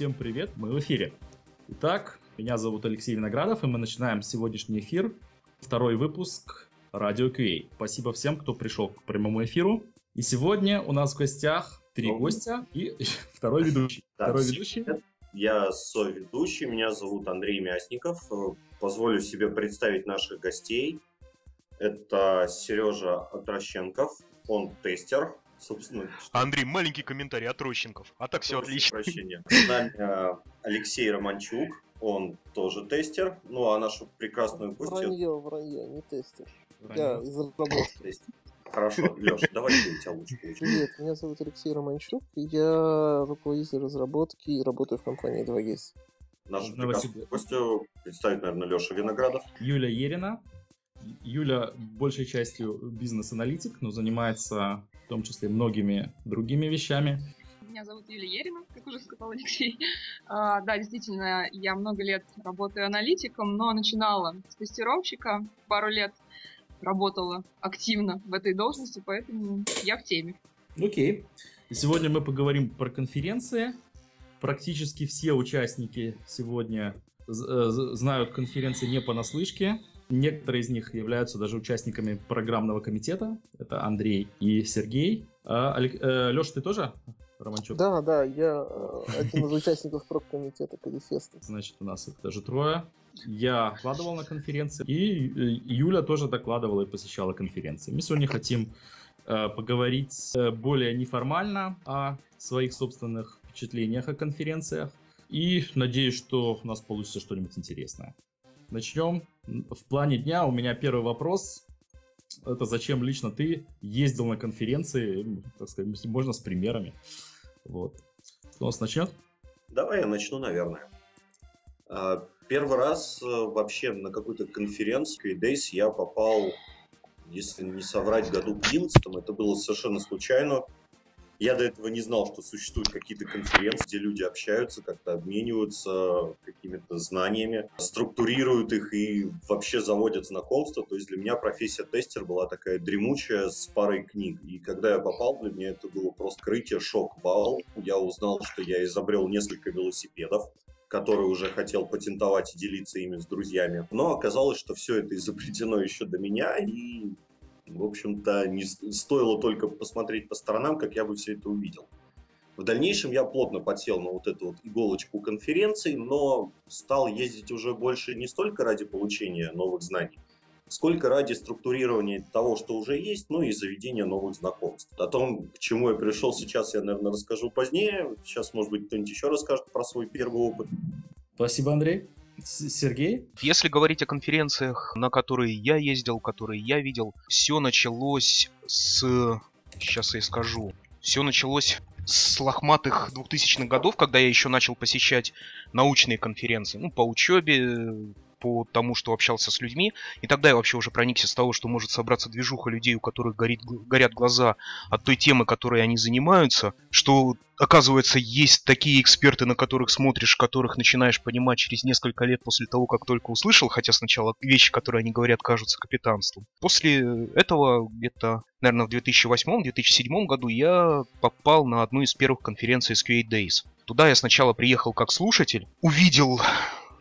Всем привет, мы в эфире. Итак, меня зовут Алексей Виноградов, и мы начинаем сегодняшний эфир, второй выпуск Радио QA. Спасибо всем, кто пришел к прямому эфиру. И сегодня у нас в гостях три гостя и второй ведущий. Да, второй ведущий. Я соведущий, меня зовут Андрей Мясников. Позволю себе представить наших гостей. Это Сережа Отрощенков, он тестер, собственно, Андрей, маленький комментарий от Рощенков. А так все отлично. прощения. С нами э, Алексей Романчук, он тоже тестер. Ну, а нашу прекрасную гостью... Вранье, вранье, не тестер. Вранье. Я из разработки. Тестер. Хорошо, Леш, давай ты, у тебя лучше. Привет, меня зовут Алексей Романчук, я руководитель разработки и работаю в компании 2GIS. Нашу Новосибирск. прекрасную гостью представит, наверное, Леша Виноградов. Юля Ерина. Юля большей частью бизнес-аналитик, но занимается том числе многими другими вещами. Меня зовут Юлия Ерина, как уже сказал Алексей. А, да, действительно, я много лет работаю аналитиком, но начинала с тестировщика, пару лет работала активно в этой должности, поэтому я в теме. Окей. И сегодня мы поговорим про конференции. Практически все участники сегодня э, знают конференции не понаслышке. Некоторые из них являются даже участниками программного комитета. Это Андрей и Сергей. А, Леша, ты тоже, Романчук? Да, да, я э, один из участников проб-комитета Перефеста. Значит, у нас их даже трое. Я докладывал на конференции, и э, Юля тоже докладывала и посещала конференции. Мы сегодня хотим э, поговорить э, более неформально о своих собственных впечатлениях о конференциях. И надеюсь, что у нас получится что-нибудь интересное. Начнем. В плане дня у меня первый вопрос. Это зачем лично ты ездил на конференции, так сказать, можно с примерами. Вот. Кто у нас начнет? Давай я начну, наверное. А, Первый раз э, вообще на какую-то конференцию Days я попал, если не соврать, году в 11 это было совершенно случайно. Я до этого не знал, что существуют какие-то конференции, где люди общаются, как-то обмениваются какими-то знаниями, структурируют их и вообще заводят знакомства. То есть для меня профессия тестер была такая дремучая с парой книг. И когда я попал, для меня это было просто крытие, шок, вау. Я узнал, что я изобрел несколько велосипедов который уже хотел патентовать и делиться ими с друзьями. Но оказалось, что все это изобретено еще до меня, и, в общем-то, не стоило только посмотреть по сторонам, как я бы все это увидел. В дальнейшем я плотно подсел на вот эту вот иголочку конференций, но стал ездить уже больше не столько ради получения новых знаний, сколько ради структурирования того, что уже есть, ну и заведения новых знакомств. О том, к чему я пришел сейчас, я, наверное, расскажу позднее. Сейчас, может быть, кто-нибудь еще расскажет про свой первый опыт. Спасибо, Андрей. Сергей? Если говорить о конференциях, на которые я ездил, которые я видел, все началось с... Сейчас я скажу. Все началось с лохматых 2000-х годов, когда я еще начал посещать научные конференции. Ну, по учебе, по тому, что общался с людьми. И тогда я вообще уже проникся с того, что может собраться движуха людей, у которых горит, горят глаза от той темы, которой они занимаются, что оказывается, есть такие эксперты, на которых смотришь, которых начинаешь понимать через несколько лет после того, как только услышал, хотя сначала вещи, которые они говорят, кажутся капитанством. После этого, где-то, наверное, в 2008-2007 году я попал на одну из первых конференций SQA Days. Туда я сначала приехал как слушатель, увидел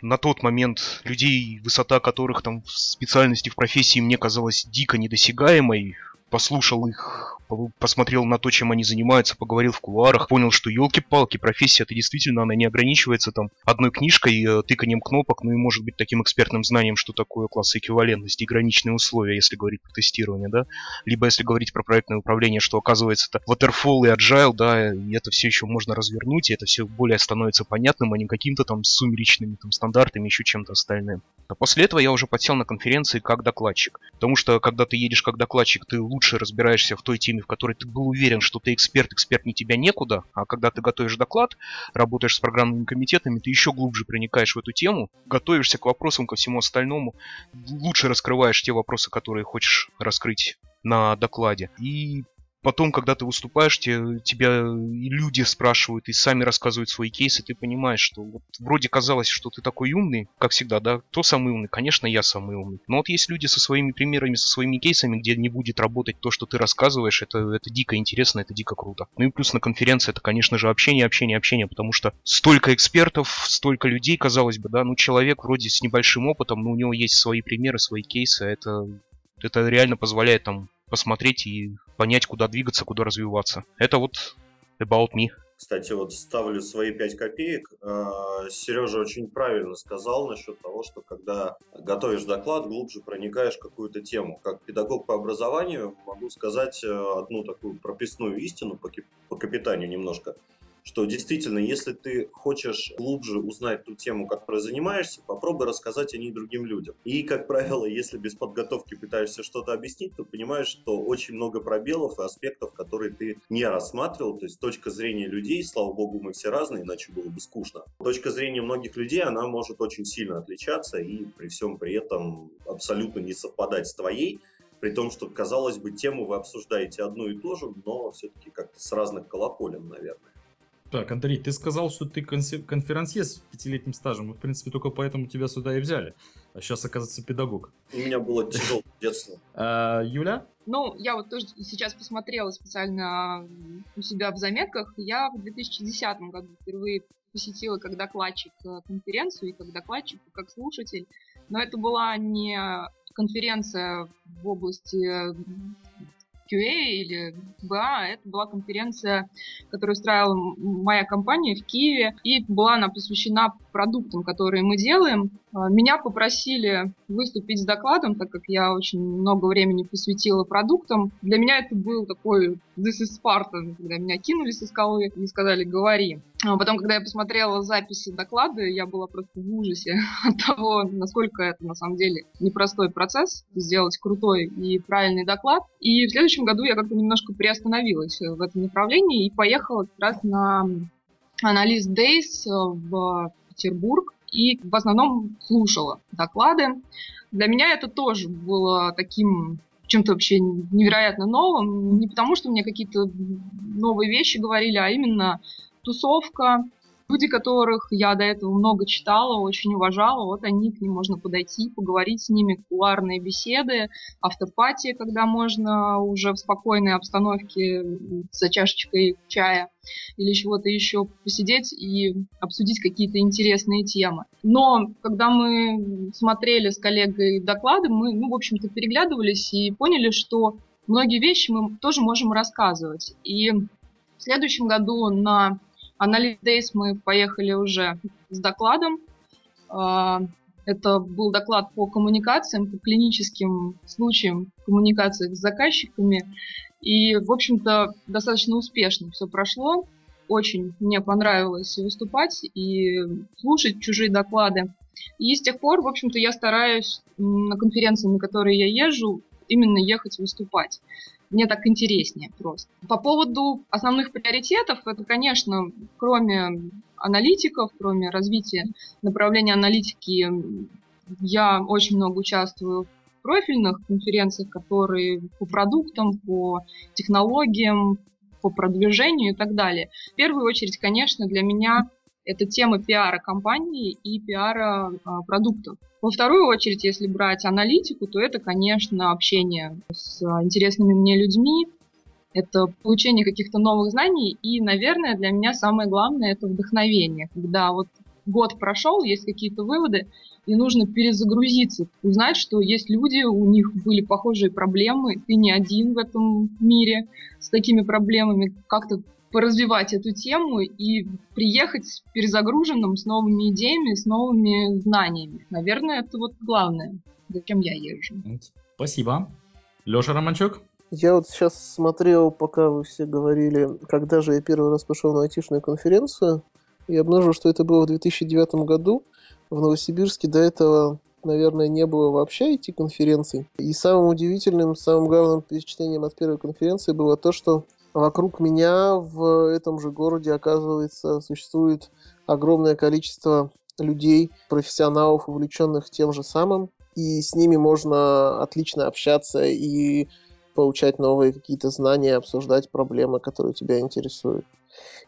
на тот момент людей, высота которых там в специальности, в профессии мне казалась дико недосягаемой, послушал их, посмотрел на то, чем они занимаются, поговорил в кулуарах, понял, что елки-палки, профессия это действительно она не ограничивается там одной книжкой, э, тыканием кнопок, ну и может быть таким экспертным знанием, что такое классы эквивалентности граничные условия, если говорить про тестирование, да, либо если говорить про проектное управление, что оказывается это waterfall и agile, да, и это все еще можно развернуть, и это все более становится понятным, а не каким-то там сумеречными там стандартами, еще чем-то остальным. А после этого я уже подсел на конференции как докладчик. Потому что, когда ты едешь как докладчик, ты лучше разбираешься в той теме, в которой ты был уверен, что ты эксперт, эксперт не тебя некуда. А когда ты готовишь доклад, работаешь с программными комитетами, ты еще глубже проникаешь в эту тему, готовишься к вопросам, ко всему остальному, лучше раскрываешь те вопросы, которые хочешь раскрыть на докладе. И потом, когда ты выступаешь, те, тебя и люди спрашивают, и сами рассказывают свои кейсы, ты понимаешь, что вот вроде казалось, что ты такой умный, как всегда, да, кто самый умный? Конечно, я самый умный. Но вот есть люди со своими примерами, со своими кейсами, где не будет работать то, что ты рассказываешь, это, это дико интересно, это дико круто. Ну и плюс на конференции это, конечно же, общение, общение, общение, потому что столько экспертов, столько людей, казалось бы, да, ну человек вроде с небольшим опытом, но у него есть свои примеры, свои кейсы, это, это реально позволяет там посмотреть и понять, куда двигаться, куда развиваться. Это вот about me. Кстати, вот ставлю свои 5 копеек. А, Сережа очень правильно сказал насчет того, что когда готовишь доклад, глубже проникаешь в какую-то тему. Как педагог по образованию могу сказать э, одну такую прописную истину по, капитанию немножко что действительно, если ты хочешь глубже узнать ту тему, которой занимаешься, попробуй рассказать о ней другим людям. И, как правило, если без подготовки пытаешься что-то объяснить, то понимаешь, что очень много пробелов и аспектов, которые ты не рассматривал. То есть точка зрения людей, слава богу, мы все разные, иначе было бы скучно. Точка зрения многих людей, она может очень сильно отличаться и при всем при этом абсолютно не совпадать с твоей при том, что, казалось бы, тему вы обсуждаете одну и ту же, но все-таки как-то с разных колоколен, наверное. Так, Андрей, ты сказал, что ты конферансье с пятилетним стажем. Мы, в принципе, только поэтому тебя сюда и взяли. А сейчас, оказывается, педагог. У меня было тяжелое детство. А, Юля? Ну, я вот тоже сейчас посмотрела специально у себя в заметках. Я в 2010 году впервые посетила как докладчик э, конференцию и как докладчик, и как слушатель. Но это была не конференция в области QA или BA. Это была конференция, которую устраивала моя компания в Киеве. И была она посвящена продуктам, которые мы делаем. А, меня попросили выступить с докладом, так как я очень много времени посвятила продуктам. Для меня это был такой this is Sparta, когда меня кинули со скалы и сказали «говори». А потом, когда я посмотрела записи доклада, я была просто в ужасе от того, насколько это на самом деле непростой процесс сделать крутой и правильный доклад. И в следующем году я как-то немножко приостановилась в этом направлении и поехала как раз на анализ Days в Петербург и в основном слушала доклады. Для меня это тоже было таким чем-то вообще невероятно новым. Не потому, что мне какие-то новые вещи говорили, а именно тусовка, люди, которых я до этого много читала, очень уважала, вот они, к ним можно подойти, поговорить с ними, кулуарные беседы, автопатия, когда можно уже в спокойной обстановке за чашечкой чая или чего-то еще посидеть и обсудить какие-то интересные темы. Но когда мы смотрели с коллегой доклады, мы, ну, в общем-то, переглядывались и поняли, что многие вещи мы тоже можем рассказывать. И в следующем году на Анализ Days мы поехали уже с докладом. А, это был доклад по коммуникациям, по клиническим случаям коммуникации с заказчиками. И, в общем-то, достаточно успешно все прошло. Очень мне понравилось выступать и слушать чужие доклады. И с тех пор, в общем-то, я стараюсь на конференции, на которые я езжу, именно ехать выступать мне так интереснее просто. По поводу основных приоритетов, это, конечно, кроме аналитиков, кроме развития направления аналитики, я очень много участвую в профильных конференциях, которые по продуктам, по технологиям, по продвижению и так далее. В первую очередь, конечно, для меня это тема пиара компании и пиара а, продуктов. Во вторую очередь, если брать аналитику, то это, конечно, общение с интересными мне людьми, это получение каких-то новых знаний, и, наверное, для меня самое главное – это вдохновение. Когда вот год прошел, есть какие-то выводы, и нужно перезагрузиться, узнать, что есть люди, у них были похожие проблемы, ты не один в этом мире с такими проблемами, как-то поразвивать эту тему и приехать перезагруженным с новыми идеями, с новыми знаниями. Наверное, это вот главное, зачем я езжу. Спасибо. Леша Романчук? Я вот сейчас смотрел, пока вы все говорили, когда же я первый раз пошел на айтишную конференцию, и обнаружил, что это было в 2009 году. В Новосибирске до этого, наверное, не было вообще IT-конференций. И самым удивительным, самым главным впечатлением от первой конференции было то, что вокруг меня в этом же городе, оказывается, существует огромное количество людей, профессионалов, увлеченных тем же самым, и с ними можно отлично общаться и получать новые какие-то знания, обсуждать проблемы, которые тебя интересуют.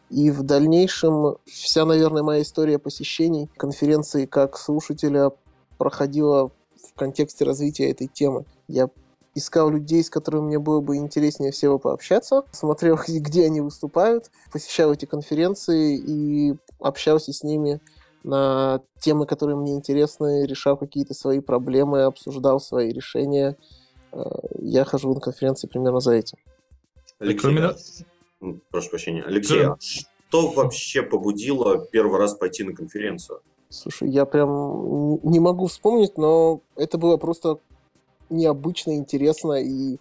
И в дальнейшем вся, наверное, моя история посещений конференции как слушателя проходила в контексте развития этой темы. Я искал людей, с которыми мне было бы интереснее всего пообщаться, смотрел, где они выступают, посещал эти конференции и общался с ними на темы, которые мне интересны, решал какие-то свои проблемы, обсуждал свои решения. Э, я хожу на конференции примерно за этим. Алексей, Кроме... прошу прощения. Алексей, а что вообще побудило первый раз пойти на конференцию? Слушай, я прям не могу вспомнить, но это было просто необычно, интересно, и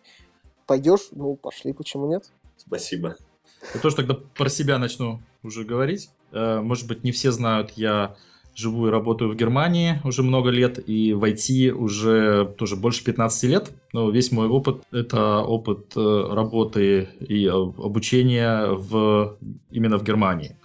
пойдешь, ну, пошли, почему нет? Спасибо. Я тоже тогда про себя начну уже говорить. Э, может быть, не все знают, я живу и работаю в Германии уже много лет, и в IT уже тоже больше 15 лет. Но весь мой опыт — это опыт э, работы и обучения в, именно в Германии.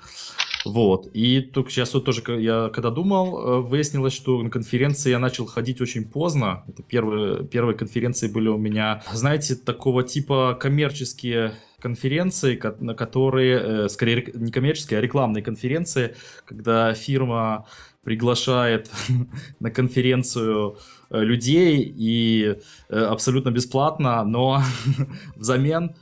Вот. И только сейчас вот тоже, я когда думал, э, выяснилось, что на конференции я начал ходить очень поздно. Это первые, первые конференции были у меня, знаете, такого типа коммерческие конференции, на которые, э, скорее не коммерческие, а рекламные конференции, когда фирма приглашает на конференцию э, людей и абсолютно бесплатно, но взамен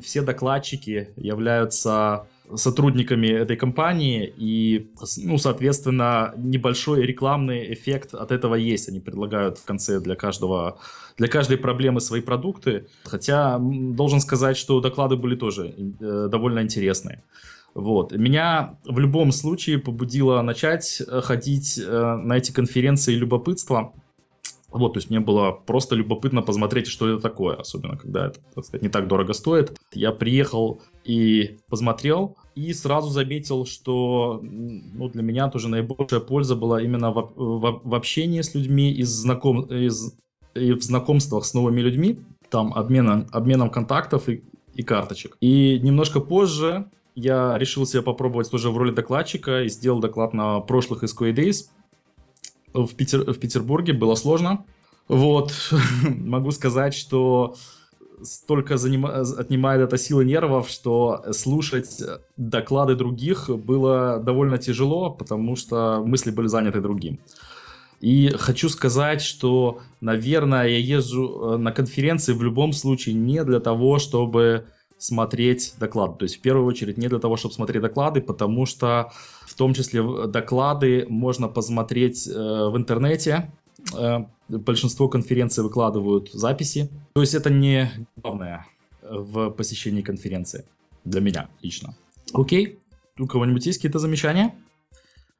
все докладчики являются сотрудниками этой компании, и, ну, соответственно, небольшой рекламный эффект от этого есть. Они предлагают в конце для каждого, для каждой проблемы свои продукты, хотя должен сказать, что доклады были тоже э, довольно интересные. Вот. Меня в любом случае побудило начать э, ходить э, на эти конференции любопытство, вот, то есть мне было просто любопытно посмотреть, что это такое, особенно когда это, так сказать, не так дорого стоит. Я приехал и посмотрел, и сразу заметил, что ну, для меня тоже наибольшая польза была именно в, в, в общении с людьми, из знаком, из, и в знакомствах с новыми людьми, там обменом, обменом контактов и, и карточек. И немножко позже я решил себя попробовать тоже в роли докладчика и сделал доклад на прошлых SQA Days в, Питер, в Петербурге, было сложно. Вот, могу сказать, что столько занима... отнимает это силы нервов, что слушать доклады других было довольно тяжело, потому что мысли были заняты другим. И хочу сказать, что, наверное, я езжу э, на конференции в любом случае не для того, чтобы смотреть доклады. То есть в первую очередь не для того, чтобы смотреть доклады, потому что в том числе доклады можно посмотреть э, в интернете. Э, большинство конференций выкладывают записи. То есть это не главное в посещении конференции для меня лично. Окей, у кого-нибудь есть какие-то замечания?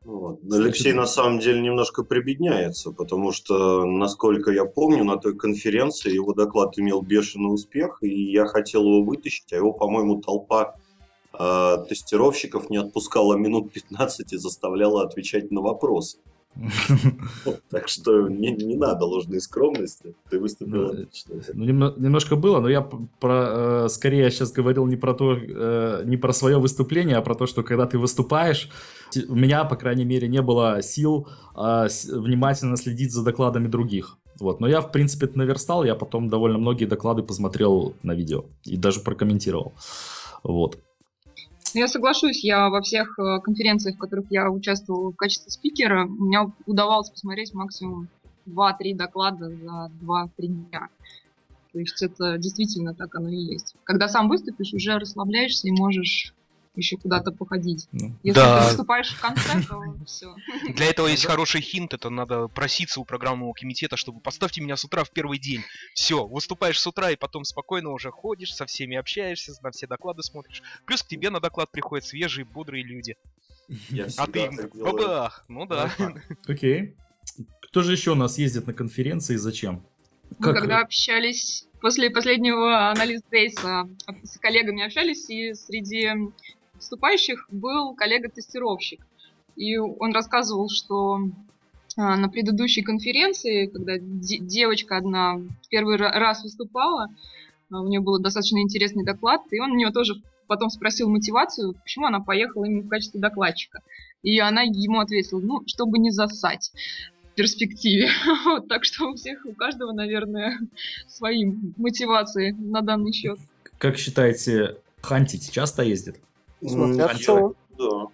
Вот. Алексей на самом деле немножко прибедняется, потому что, насколько я помню, на той конференции его доклад имел бешеный успех, и я хотел его вытащить, а его, по-моему, толпа э, тестировщиков не отпускала минут 15 и заставляла отвечать на вопросы. Так что не, не надо ложной скромности. Ты выступил ну, ну немножко было, но я про, э, скорее сейчас говорил не про то, э, не про свое выступление, а про то, что когда ты выступаешь, у меня, по крайней мере, не было сил э, внимательно следить за докладами других. Вот. Но я, в принципе, это наверстал, я потом довольно многие доклады посмотрел на видео и даже прокомментировал. Вот. Ну, я соглашусь, я во всех э, конференциях, в которых я участвовала в качестве спикера, у меня удавалось посмотреть максимум 2-3 доклада за 2-3 дня. То есть это действительно так оно и есть. Когда сам выступишь, уже расслабляешься и можешь еще куда-то походить. Ну, Если да. ты выступаешь в конце, то все. Для этого есть хороший хинт, это надо проситься у программного комитета, чтобы поставьте меня с утра в первый день. Все, выступаешь с утра и потом спокойно уже ходишь, со всеми общаешься, на все доклады смотришь. Плюс к тебе на доклад приходят свежие, бодрые люди. а ты им бабах, ну да. Окей. Кто же еще у нас ездит на конференции и зачем? Мы когда общались после последнего анализа Дейса с коллегами общались, и среди выступающих был коллега-тестировщик. И он рассказывал, что а, на предыдущей конференции, когда девочка одна первый раз выступала, а, у нее был достаточно интересный доклад, и он у нее тоже потом спросил мотивацию, почему она поехала именно в качестве докладчика. И она ему ответила, ну, чтобы не засать. перспективе. Вот, так что у всех, у каждого, наверное, свои мотивации на данный счет. Как считаете, хантить часто ездит? Смотря М, кто. Да.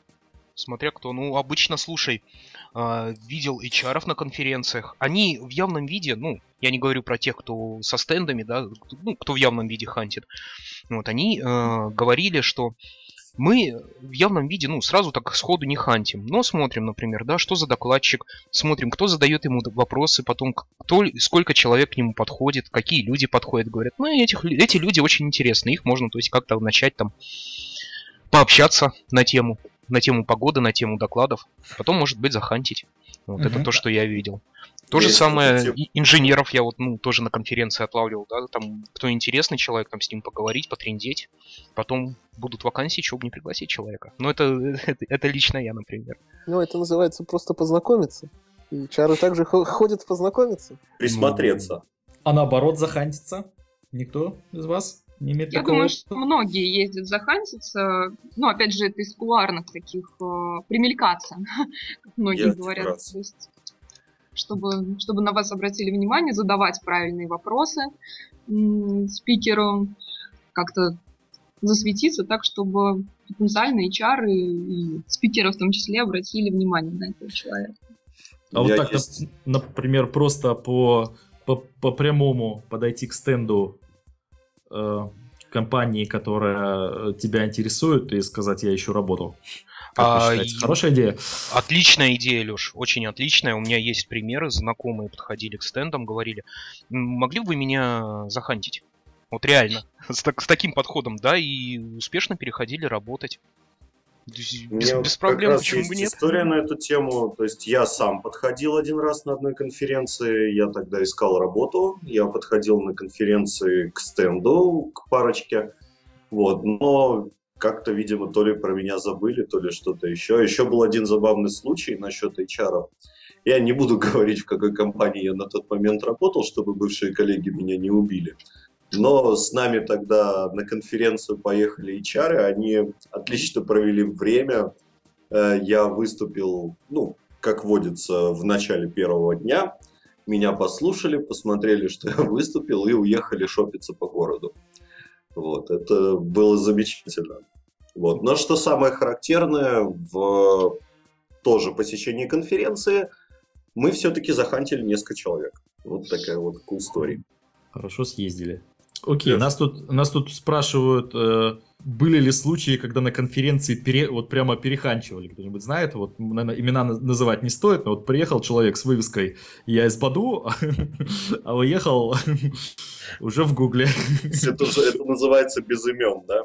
Смотря кто. Ну, обычно, слушай, а, видел HR на конференциях. Они в явном виде, ну, я не говорю про тех, кто со стендами, да, ну, кто в явном виде хантит. Вот, они э, говорили, что мы в явном виде, ну, сразу так сходу не хантим, но смотрим, например, да, что за докладчик, смотрим, кто задает ему вопросы, потом кто, сколько человек к нему подходит, какие люди подходят, говорят, ну, этих, эти люди очень интересны, их можно, то есть, как-то начать там пообщаться на тему, на тему погоды, на тему докладов, потом, может быть, захантить. Вот это Мгм. то, что я видел. То же Есть самое такие- и- инженеров я вот, ну, тоже на конференции отлавливал, да, там, кто интересный человек, там, с ним поговорить, потрендеть, потом будут вакансии, чего бы не пригласить человека. Но это, это, это лично я, например. Ну, это называется просто познакомиться. И чары также хо- ходят познакомиться. Присмотреться. А наоборот, захантиться? Никто из вас не имеет Я такого? думаю, что многие ездят захантиться. Ну, опять же, это из кулуарных таких э, примелькаться, как многие Я говорят. раз. То есть, чтобы, чтобы на вас обратили внимание, задавать правильные вопросы м, спикеру, как-то засветиться так, чтобы потенциальные чары и спикеры в том числе обратили внимание на этого человека. А вот Я так, есть- нап- например, просто по, по, по прямому подойти к стенду компании, которая э, тебя интересует, и сказать, я ищу работу. А, хорошая идея? Отличная идея, Леш, очень отличная. У меня есть примеры, знакомые подходили к стендам, говорили, «М, могли бы вы меня захантить? Вот реально, с, так- с таким подходом, да, и успешно переходили работать. Без, меня без проблем, почему бы нет? история на эту тему. То есть я сам подходил один раз на одной конференции, я тогда искал работу, я подходил на конференции к стенду, к парочке, вот, но как-то, видимо, то ли про меня забыли, то ли что-то еще. Еще был один забавный случай насчет HR. Я не буду говорить, в какой компании я на тот момент работал, чтобы бывшие коллеги меня не убили. Но с нами тогда на конференцию поехали HR, они отлично провели время. Э, Я выступил, ну, как водится, в начале первого дня. Меня послушали, посмотрели, что я выступил, и уехали шопиться по городу. Вот, это было замечательно. Вот. Но что самое характерное в тоже посещении конференции, мы все-таки захантили несколько человек. Вот такая вот cool story. Хорошо съездили. Окей, Yes. нас тут, нас тут спрашивают, э, были ли случаи, когда на конференции пере, вот прямо переханчивали? Кто-нибудь знает? Вот, наверное, имена на- называть не стоит, но вот приехал человек с вывеской «Я из Баду», а уехал уже в Гугле. Это, это называется без имен, да?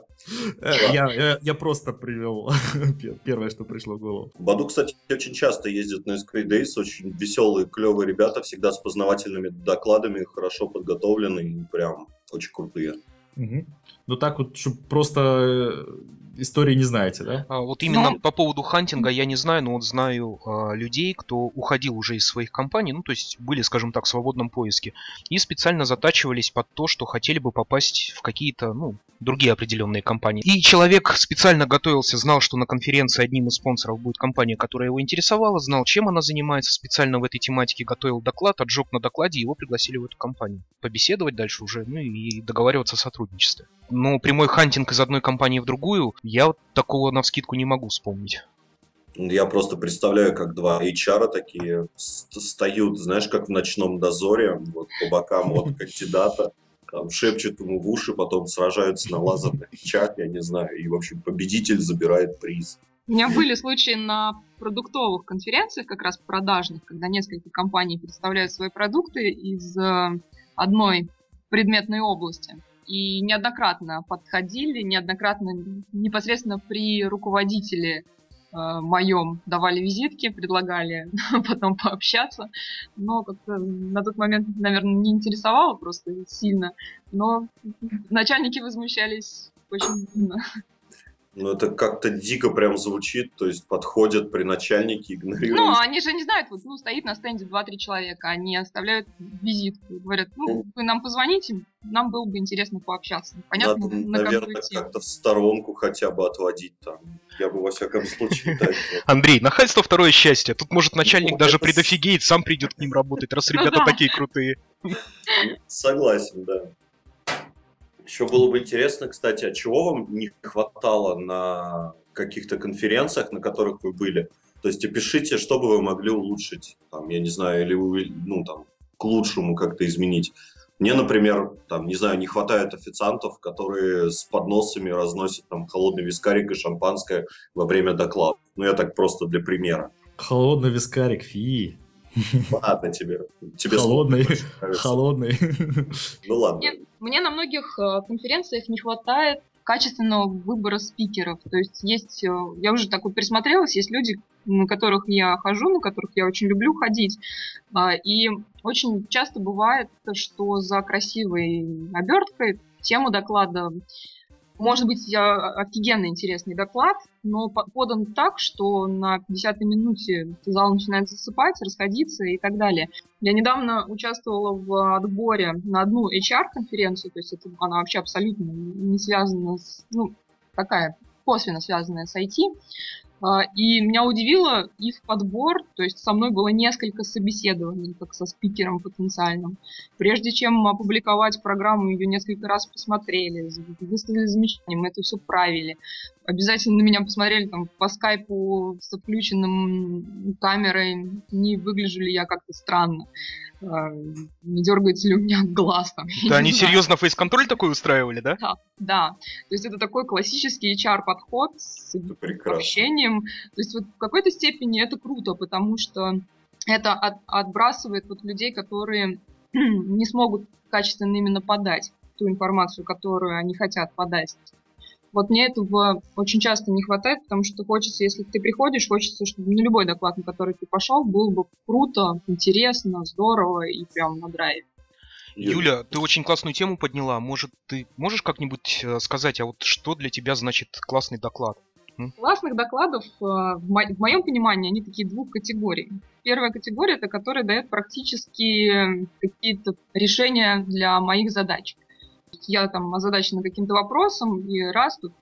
Э, Я, я- я просто привел пе- первое, что пришло в голову. Баду, кстати, очень часто ездит на SQL Days, очень веселые, клевые ребята, всегда с познавательными докладами, хорошо подготовленные, и прям очень крутые. Мгм. Ну так вот, чтоб просто э, истории не знаете, да? А, вот именно Ну- по поводу хантинга я не знаю, но вот знаю а, людей, кто уходил уже из своих компаний, ну то есть были, скажем так, в свободном поиске, и специально затачивались под то, что хотели бы попасть в какие-то, ну, другие определенные компании. И человек специально готовился, знал, что на конференции одним из спонсоров будет компания, которая его интересовала, знал, чем она занимается, специально в этой тематике готовил доклад, отжег на докладе, его пригласили в эту компанию. Побеседовать дальше уже, ну и договариваться о сотрудничестве. Но прямой хантинг из одной компании в другую, я вот такого на вскидку не могу вспомнить. Я просто представляю, как два HR такие ст- встают, знаешь, как в ночном дозоре, вот по бокам от кандидата, там шепчут ему в уши, потом сражаются на лазерных мечах, я не знаю, и, в общем, победитель забирает приз. У меня были случаи на продуктовых конференциях, как раз продажных, когда несколько компаний представляют свои продукты из э, одной предметной области. И неоднократно подходили, неоднократно непосредственно при руководителе э, моем давали визитки, предлагали потом пообщаться. Но как-то на тот момент, наверное, не интересовало просто сильно. Но начальники возмущались очень сильно. Ну, это как-то дико прям звучит, то есть подходят при начальнике, игнорируют. Ну, они же не знают, вот, ну, стоит на стенде 2-3 человека, они оставляют визитку, говорят, ну, вы нам позвоните, нам было бы интересно пообщаться. Понятно, Надо, на наверное, как-то в сторонку хотя бы отводить там. Я бы во всяком случае так. Андрей, нахальство второе счастье. Тут может начальник Ну, даже это с- предофигеет, сам придет к ним работать, раз Ну ребята такие крутые. Согласен, да. Еще было бы интересно, кстати, а чего вам не хватало на каких-то конференциях, на которых вы были? То есть опишите, что бы вы могли улучшить, там, я не знаю, или вы, ну, там, к лучшему как-то изменить. Мне, например, там, не знаю, не хватает официантов, которые с подносами разносят там холодный вискарик и шампанское во время доклада. Ну, я так просто для примера. Холодный вискарик, фи. Ладно тебе. Тебе Холодный, холодный. Ну ладно. Мне, мне на многих э, конференциях не хватает качественного выбора спикеров. То есть есть, э, я уже такой присмотрелась, есть люди, на которых я хожу, на которых я очень люблю ходить. А, И очень часто бывает, что за красивой оберткой тему доклада может быть офигенно интересный доклад, но по- подан так, что на 50-й минуте зал начинает засыпать, расходиться и так далее. Я недавно участвовала в отборе на одну HR-конференцию, то есть это она вообще абсолютно не связана с, ну, такая косвенно связанная с IT. А, И меня удивило их подбор, то есть со мной было несколько собеседований, как со спикером потенциальным. Прежде чем опубликовать программу, ее несколько раз посмотрели, выставили замечания, мы это все правили. Обязательно на меня посмотрели там по скайпу с отключенным камерой, не выгляжу ли я как-то странно, не дергается ли у меня глаз там. Да они знаю. серьезно фейс-контроль такой устраивали, да? Да, да. То есть это такой классический HR-подход с общением. То есть вот в какой-то степени это круто, потому что это от- отбрасывает вот людей, которые не смогут качественно именно подать ту информацию, которую они хотят подать. Вот мне этого очень часто не хватает, потому что хочется, если ты приходишь, хочется, чтобы на любой доклад, на который ты пошел, было бы круто, интересно, здорово и прям на драйве. Юля, ты очень классную тему подняла. Может, ты можешь как-нибудь э, сказать, а вот что для тебя значит классный доклад? Классных докладов, э, в, мо- в моем понимании, они такие двух категорий. Первая категория это которая дает практически какие-то решения для моих задач. Я там озадачена каким-то вопросом, и раз тут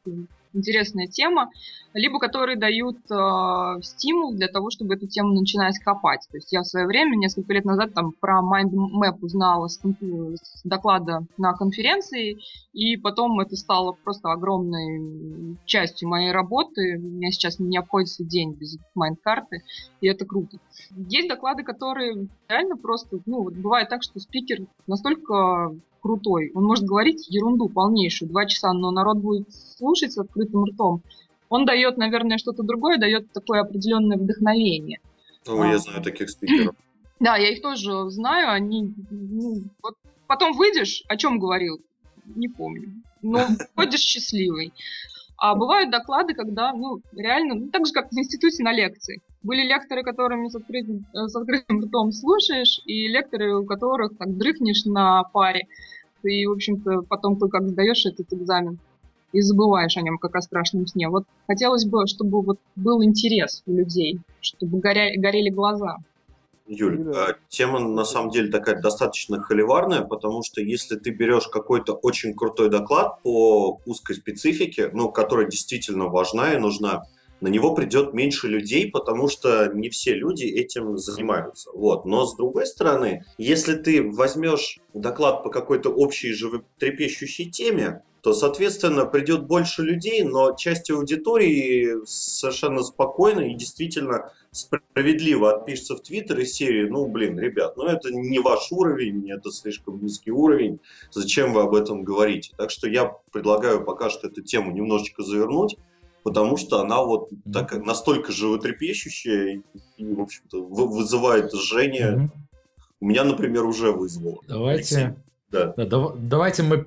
интересная тема, либо которые дают э, стимул для того, чтобы эту тему начинать копать. То есть я в свое время, несколько лет назад, там про Mind Map узнала с, с доклада на конференции, и потом это стало просто огромной частью моей работы. У меня сейчас не обходится день без майнд-карты, и это круто. Есть доклады, которые реально просто, ну, вот бывает так, что спикер настолько крутой, он может говорить ерунду полнейшую, два часа, но народ будет слушать с открытым ртом. Он дает, наверное, что-то другое, дает такое определенное вдохновение. Ну, я знаю таких спикеров. Да, я их тоже знаю, они, ну, вот потом выйдешь, о чем говорил, не помню, но ходишь счастливый. А бывают доклады, когда, ну, реально, ну, так же, как в институте на лекции. Были лекторы, которыми с открытым, э, с открытым ртом слушаешь, и лекторы, у которых так дрыхнешь на паре. Ты, в общем-то, потом как сдаешь этот экзамен и забываешь о нем, как о страшном сне. Вот хотелось бы, чтобы вот был интерес у людей, чтобы горя- горели глаза. Юль, Да. а, тема на самом деле такая достаточно холиварная, потому что если ты берешь какой-то очень крутой доклад по узкой специфике, ну, которая действительно важна и нужна, на него придет меньше людей, потому что не все люди этим занимаются. Вот. Но с другой стороны, если ты возьмешь доклад по какой-то общей животрепещущей теме, то, соответственно, придет больше людей, но часть аудитории совершенно спокойно и действительно справедливо отпишется в Твиттер из серии, ну, блин, ребят, ну это не ваш уровень, это слишком низкий уровень, зачем вы об этом говорите? Так что я предлагаю пока что эту тему немножечко завернуть, потому что она вот Мгм. так, настолько животрепещущая и, в общем-то, вы- вызывает жжение. Мгм. У меня, например, уже вызвало. Алексей, Давайте, Да. да, дав- давайте мы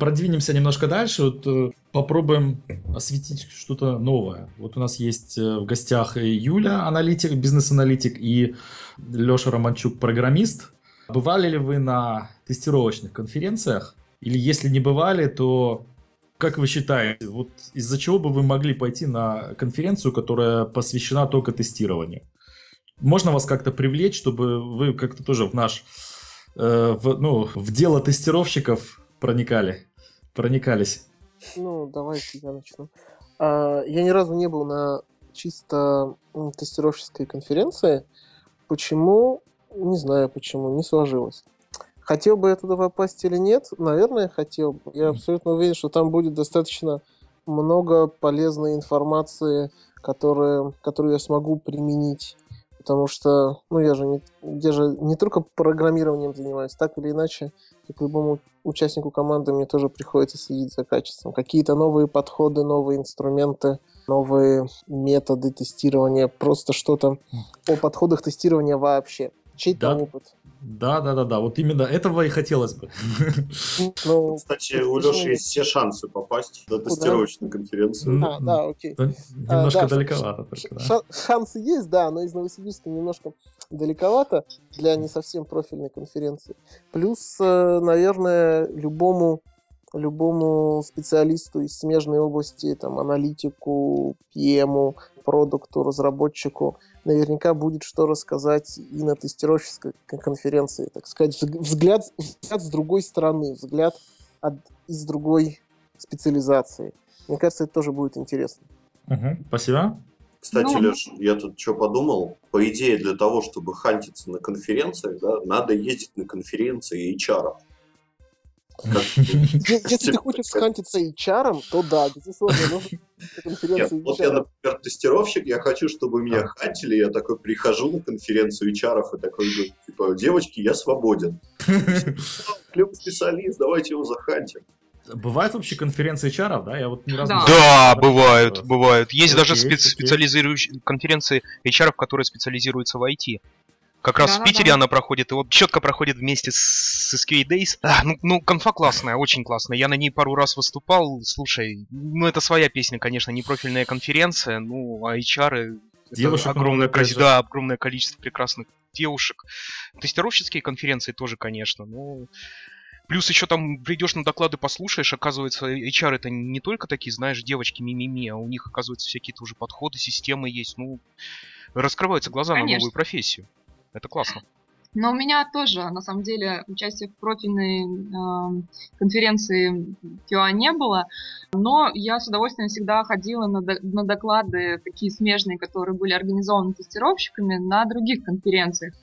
продвинемся немножко дальше, вот, э, попробуем осветить что-то новое. Вот у нас есть э, в гостях Юля, аналитик, бизнес-аналитик, и Леша Романчук, программист. Бывали ли вы на тестировочных конференциях? Или если не бывали, то как вы считаете, вот из-за чего бы вы могли пойти на конференцию, которая посвящена только тестированию? Можно вас как-то привлечь, чтобы вы как-то тоже в наш, э, в, ну, в дело тестировщиков проникали, проникались? Ну, давайте я начну. А, я ни разу не был на чисто тестировщической конференции. Почему? Не знаю почему, не сложилось. Хотел бы я туда попасть или нет? Наверное, хотел бы. Я абсолютно уверен, что там будет достаточно много полезной информации, которая, которую я смогу применить. Потому что, ну, я же не, я же не только программированием занимаюсь, так или иначе, как любому участнику команды, мне тоже приходится следить за качеством. Какие-то новые подходы, новые инструменты, новые методы тестирования, просто что-то о подходах тестирования вообще. Чей-то Да. опыт. Да, да, да, да, вот именно этого и хотелось бы. Ну, Кстати, это у Леши нет? есть все шансы попасть на тестировочную конференцию. А, да, окей. Немножко да, далековато ш- только, да. ша- шансы есть, да, но из Новосибирска немножко далековато для не совсем профильной конференции. Плюс, э, наверное, любому любому специалисту из смежной области, там, аналитику, PM, продукту, разработчику, наверняка будет что рассказать и на тестировщической кон- конференции, так сказать, взг- взгляд, взгляд с другой стороны, взгляд от, из другой специализации. Мне кажется, это тоже будет интересно. Мгм, Спасибо. Кстати, Ну. Леш, я тут что подумал. По идее, для того, чтобы хантиться на конференциях, да, надо ездить на конференции HR. Е- Если ты хочешь схантиться HR, то да, безусловно, Нет, вот я, например, тестировщик, я хочу, чтобы меня хантили, я такой прихожу на конференцию HR и такой говорю, типа, девочки, я свободен. Клевый специалист, давайте его захантим. Бывают вообще конференции HR, да? Я вот ни разу Да. не Да, бывают, бывают. Есть Окей, даже спец- окей. специализирующие конференции HR, которые специализируются в IT. Как раз в Да-да-да. Питере она проходит, и вот четко проходит вместе с, с SQA Days. А, ну, ну, конфа классная, очень классная. Я на ней пару раз выступал. Слушай, ну это своя песня, конечно, не профильная конференция, ну, а HR это Девушек огромное, много, опять количе- же. да, огромное количество прекрасных девушек. Тестировщические конференции тоже, конечно, но Плюс еще там придешь на доклады, послушаешь, оказывается, HR это не только такие, знаешь, девочки мимими, а у них, оказывается, всякие тоже подходы, системы есть. Ну, раскрываются глаза на Конечно. новую профессию. Это классно. Но у меня тоже, на самом деле, участия в профильной эм, конференции QA не было, но я с удовольствием всегда ходила на, до- на доклады такие смежные, которые были организованы тестировщиками на других конференциях.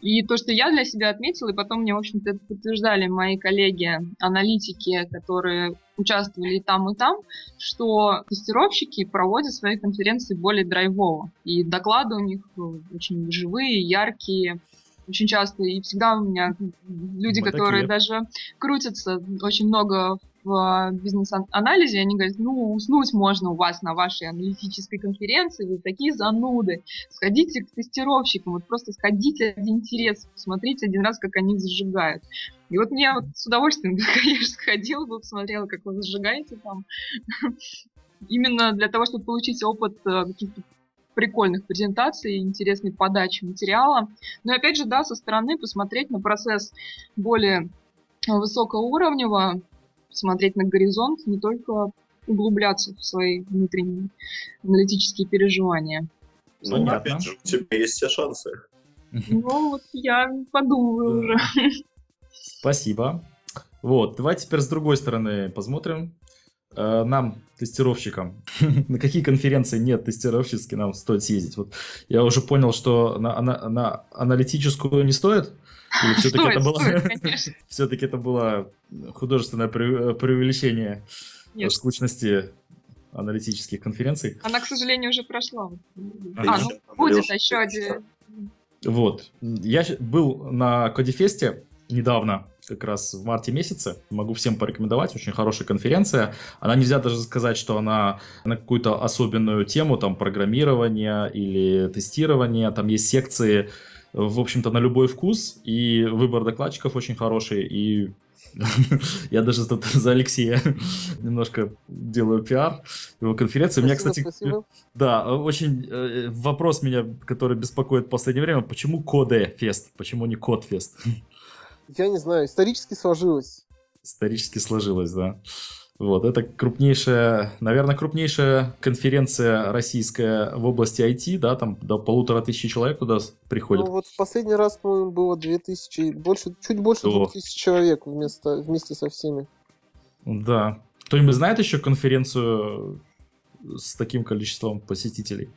И то, что я для себя отметила, и потом мне, в общем-то, это подтверждали мои коллеги, аналитики, которые участвовали и там, и там, что тестировщики проводят свои конференции более драйвово. И доклады у них э, очень живые, яркие, очень часто. И всегда у меня люди, Мы которые такие. даже крутятся очень много в а, бизнес-анализе, они говорят, ну, уснуть можно у вас на вашей аналитической конференции, вы такие зануды. Сходите к тестировщикам, вот просто сходите ради интереса, посмотрите один раз, как они зажигают. И вот мне вот с удовольствием, конечно, сходила бы, посмотрела, как вы зажигаете там. Именно для того, чтобы получить опыт э, каких-то прикольных презентаций, интересной подачи материала. Но опять же, да, со стороны посмотреть на процесс более высокоуровнево, смотреть на горизонт, не только углубляться в свои внутренние аналитические переживания. Ну, Понятно. опять же, у тебя есть все шансы. Ну, вот я подумаю уже. Спасибо. Вот, давайте теперь с другой стороны посмотрим. Э, Нам, тестировщикам, на какие конференции нет тестировщические нам стоит съездить? Вот я уже понял, что на, на- на аналитическую не стоит? Или все-таки это было, все-таки это было художественное пре- преувеличение Нет, скучности аналитических конференций? она, к сожалению, уже прошла. А, А, ну, будет еще один. Вот. Я был на Кодифесте недавно, как раз в марте месяце. Могу всем порекомендовать. Очень хорошая конференция. Она нельзя даже сказать, что она на какую-то особенную тему, там, программирования или тестирования. Там есть секции, в общем-то, на любой вкус. И выбор докладчиков очень хороший. И я даже тут за Алексея немножко делаю пиар его конференции. У меня, Спасибо, кстати, спасибо. да, очень э, вопрос меня, который беспокоит в последнее время, почему Коде Фест, почему не Код Фест? Я не знаю, исторически сложилось. Исторически сложилось, да. Вот, это крупнейшая, наверное, крупнейшая конференция российская в области IT, да, там до полутора тысяч человек туда приходят. Ну вот в последний раз, по-моему, было 2000, больше, чуть больше О. 2000 человек вместо, вместе со всеми. Да. Кто-нибудь знает еще конференцию с таким количеством посетителей?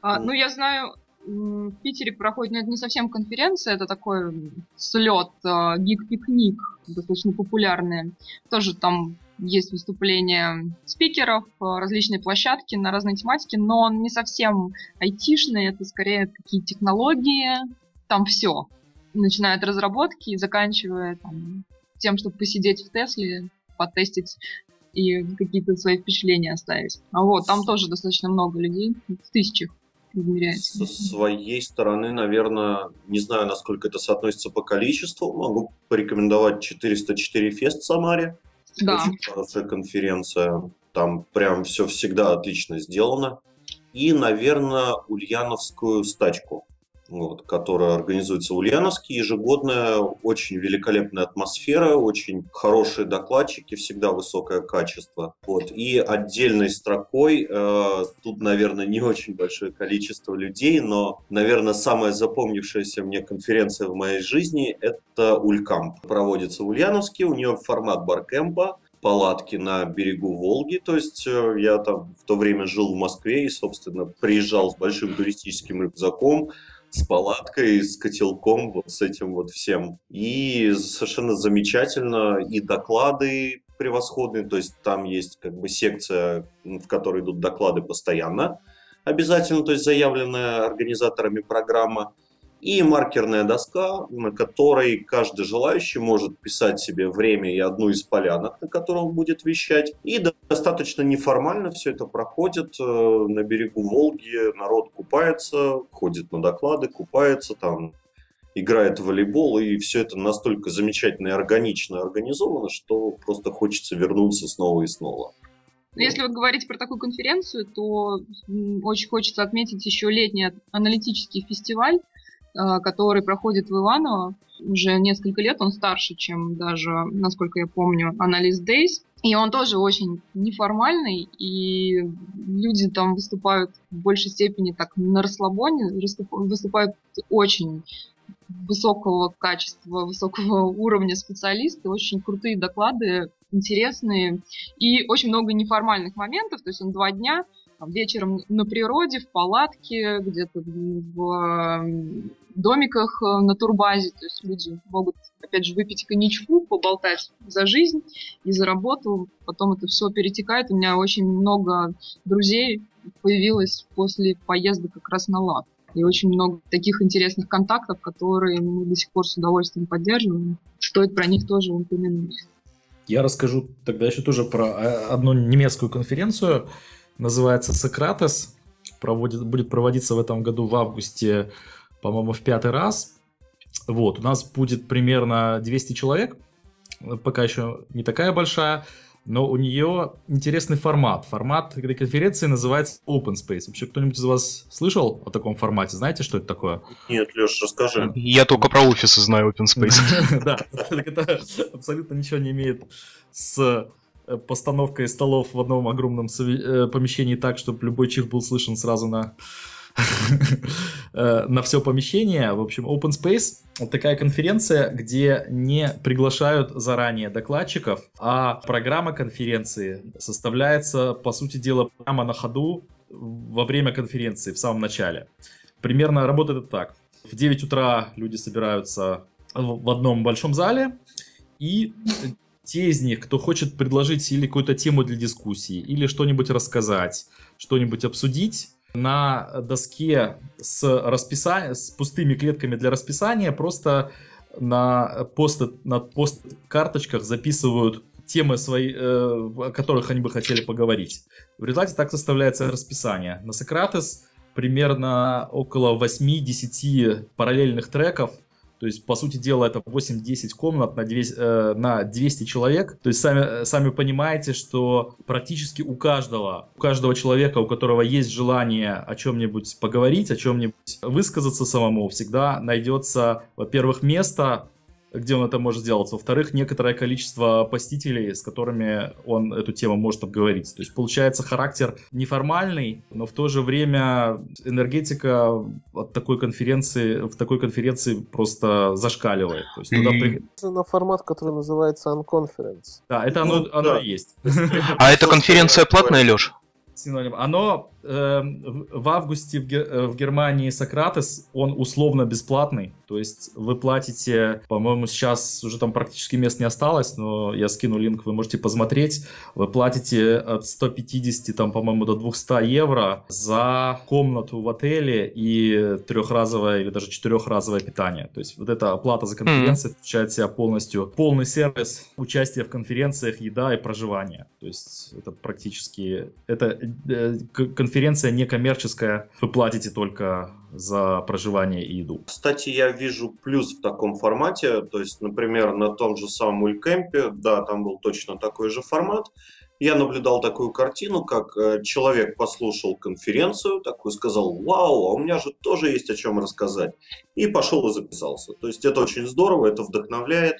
А, ну, я знаю, в Питере проходит, ну, это не совсем конференция, это такой слет, гик-пикник, достаточно популярный. Тоже там есть выступления спикеров, а, различные площадки на разные тематики, но он не совсем айтишный, это скорее какие технологии, там все. Начиная от разработки и заканчивая там, тем, чтобы посидеть в Тесле, потестить и какие-то свои впечатления оставить. А вот, там тоже достаточно много людей, в тысячах измеряется. Со своей стороны, наверное, не знаю, насколько это соотносится по количеству, могу порекомендовать 404 фест в Самаре. Да. Очень хорошая конференция. Там прям все всегда отлично сделано. И, наверное, Ульяновскую стачку, вот, которая организуется в Ульяновске. Ежегодная, очень великолепная атмосфера, очень хорошие докладчики, всегда высокое качество. Вот. И отдельной строкой, э, тут, наверное, не очень большое количество людей, но, наверное, самая запомнившаяся мне конференция в моей жизни – это Улькамп. Проводится в Ульяновске, у нее формат баркемпа, палатки на берегу Волги. То есть э, я там в то время жил в Москве и, собственно, приезжал с большим туристическим рюкзаком, с палаткой, с котелком, вот с этим вот всем. И совершенно замечательно. И доклады превосходные. То есть там есть как бы секция, в которой идут доклады постоянно. Обязательно, то есть заявленная организаторами программа и маркерная доска, на которой каждый желающий может писать себе время и одну из полянок, на которой он будет вещать. И достаточно неформально все это проходит э, на берегу Волги. Народ купается, ходит на доклады, купается там, играет в волейбол, и все это настолько замечательно и органично организовано, что просто хочется вернуться снова и снова. Но если вот говорить про такую конференцию, то очень хочется отметить еще летний аналитический фестиваль, который проходит в Иваново уже несколько лет, он старше, чем даже, насколько я помню, Анализ Days. И он тоже очень неформальный, и люди там выступают в большей степени так на расслабоне, выступ- выступают очень высокого качества, высокого уровня специалисты, очень крутые доклады, интересные, и очень много неформальных моментов, то есть он два дня, там, вечером на природе, в палатке, где-то в домиках э, на турбазе, то есть люди могут, опять же, выпить коньячку, поболтать за жизнь и за работу, потом это все перетекает. У меня очень много друзей появилось после поездок как раз на лад. И очень много таких интересных контактов, которые мы до сих пор с удовольствием поддерживаем. Стоит про них тоже упомянуть. Я расскажу тогда еще тоже про э, одну немецкую конференцию. Называется Сократес. Проводит, будет проводиться в этом году в августе, по-моему, в пятый раз. Вот, у нас будет примерно 200 человек. Пока еще не такая большая. Но у нее интересный формат. Формат этой конференции называется Open Space. Вообще кто-нибудь из вас слышал о таком формате? Знаете, что это такое? Нет, Леш, расскажи. Я только про офисы знаю Open Space. Да, это абсолютно ничего не имеет с постановкой столов в одном огромном э, помещении так, чтобы любой чих был слышен сразу на э, на все помещение. В общем, Open Space — это такая конференция, где не приглашают заранее докладчиков, а программа конференции составляется, по сути дела, прямо на ходу во время конференции, в самом начале. Примерно работает это так. В 9 утра люди собираются в одном большом зале, и те из них, кто хочет предложить или какую-то тему для дискуссии, или что-нибудь рассказать, что-нибудь обсудить, на доске с, расписа... с пустыми клетками для расписания просто на пост на пост карточках записывают темы свои, э, о которых они бы хотели поговорить. В результате так составляется расписание. На Сократес примерно около 8-10 параллельных треков. То есть, по сути дела, это 8-10 комнат на 200, э, на 200 человек. То есть, сами, сами понимаете, что практически у каждого, у каждого человека, у которого есть желание о чем-нибудь поговорить, о чем-нибудь высказаться самому, всегда найдется, во-первых, место где он это может сделать. Во-вторых, некоторое количество посетителей, с которыми он эту тему может обговорить. То есть получается характер неформальный, но в то же время энергетика от такой конференции, в такой конференции просто зашкаливает. То есть туда И- при- На формат, который называется Unconference. Да, это оно, Ну, оно да. и есть. А эта конференция платная, Лёш? Синоним. Оно э, в августе в, э, в Германии Сократес, он условно бесплатный. То есть вы платите, по-моему, сейчас уже там практически мест не осталось, но я скину линк, вы можете посмотреть. Вы платите от 150, там, по-моему, до 200 евро за комнату в отеле и трехразовое или даже четырехразовое питание. То есть вот эта оплата за конференцию включает в себя полностью полный сервис, участие в конференциях, еда и проживание. То есть это практически... Это э, к- конференция некоммерческая, вы платите только за проживание и еду. Кстати, я вижу плюс в таком формате. То есть, например, на том же самом Улькемпе, да, там был точно такой же формат. Я наблюдал такую картину, как э, человек послушал конференцию, такой сказал, вау, а у меня же тоже есть о чем рассказать. И пошел и записался. То есть это очень здорово, это вдохновляет.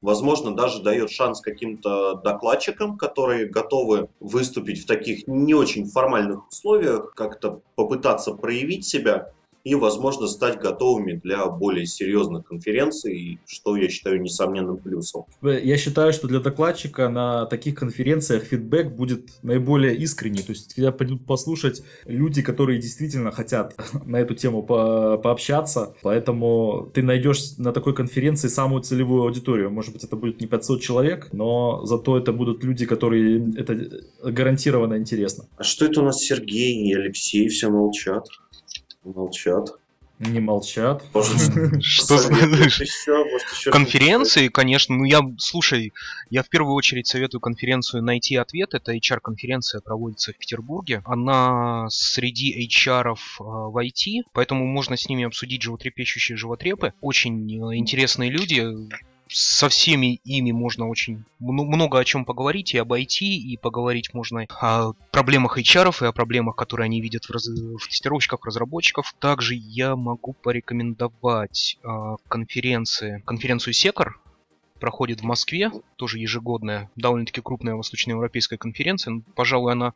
Возможно, даже дает шанс каким-то докладчикам, которые готовы выступить в таких не очень формальных условиях, как-то попытаться проявить себя и, возможно, стать готовыми для более серьезных конференций, что я считаю несомненным плюсом. Э, Я считаю, что для докладчика на таких конференциях фидбэк будет наиболее искренний. То есть, когда придут послушать люди, которые действительно хотят на эту тему по- пообщаться. Поэтому ты найдешь на такой конференции самую целевую аудиторию. Может быть, это будет не 500 человек, но зато это будут люди, которые это гарантированно интересно. А что это у нас Сергей и Алексей все молчат? Молчат. Не молчат. Что Конференции, конечно, ну я, слушай, я в первую очередь советую конференцию «Найти ответ». Это HR-конференция проводится в Петербурге. Она среди HR в IT, поэтому можно с ними обсудить животрепещущие животрепы. Очень э, интересные люди, со всеми ими можно очень мно- много о чем поговорить, и об IT, и поговорить можно о проблемах HR, и о проблемах, которые они видят в, раз- в тестировщиках, разработчиков. Также я могу порекомендовать а, конференции, конференцию Секор, проходит в Москве, тоже ежегодная, довольно-таки крупная восточноевропейская конференция. Пожалуй, она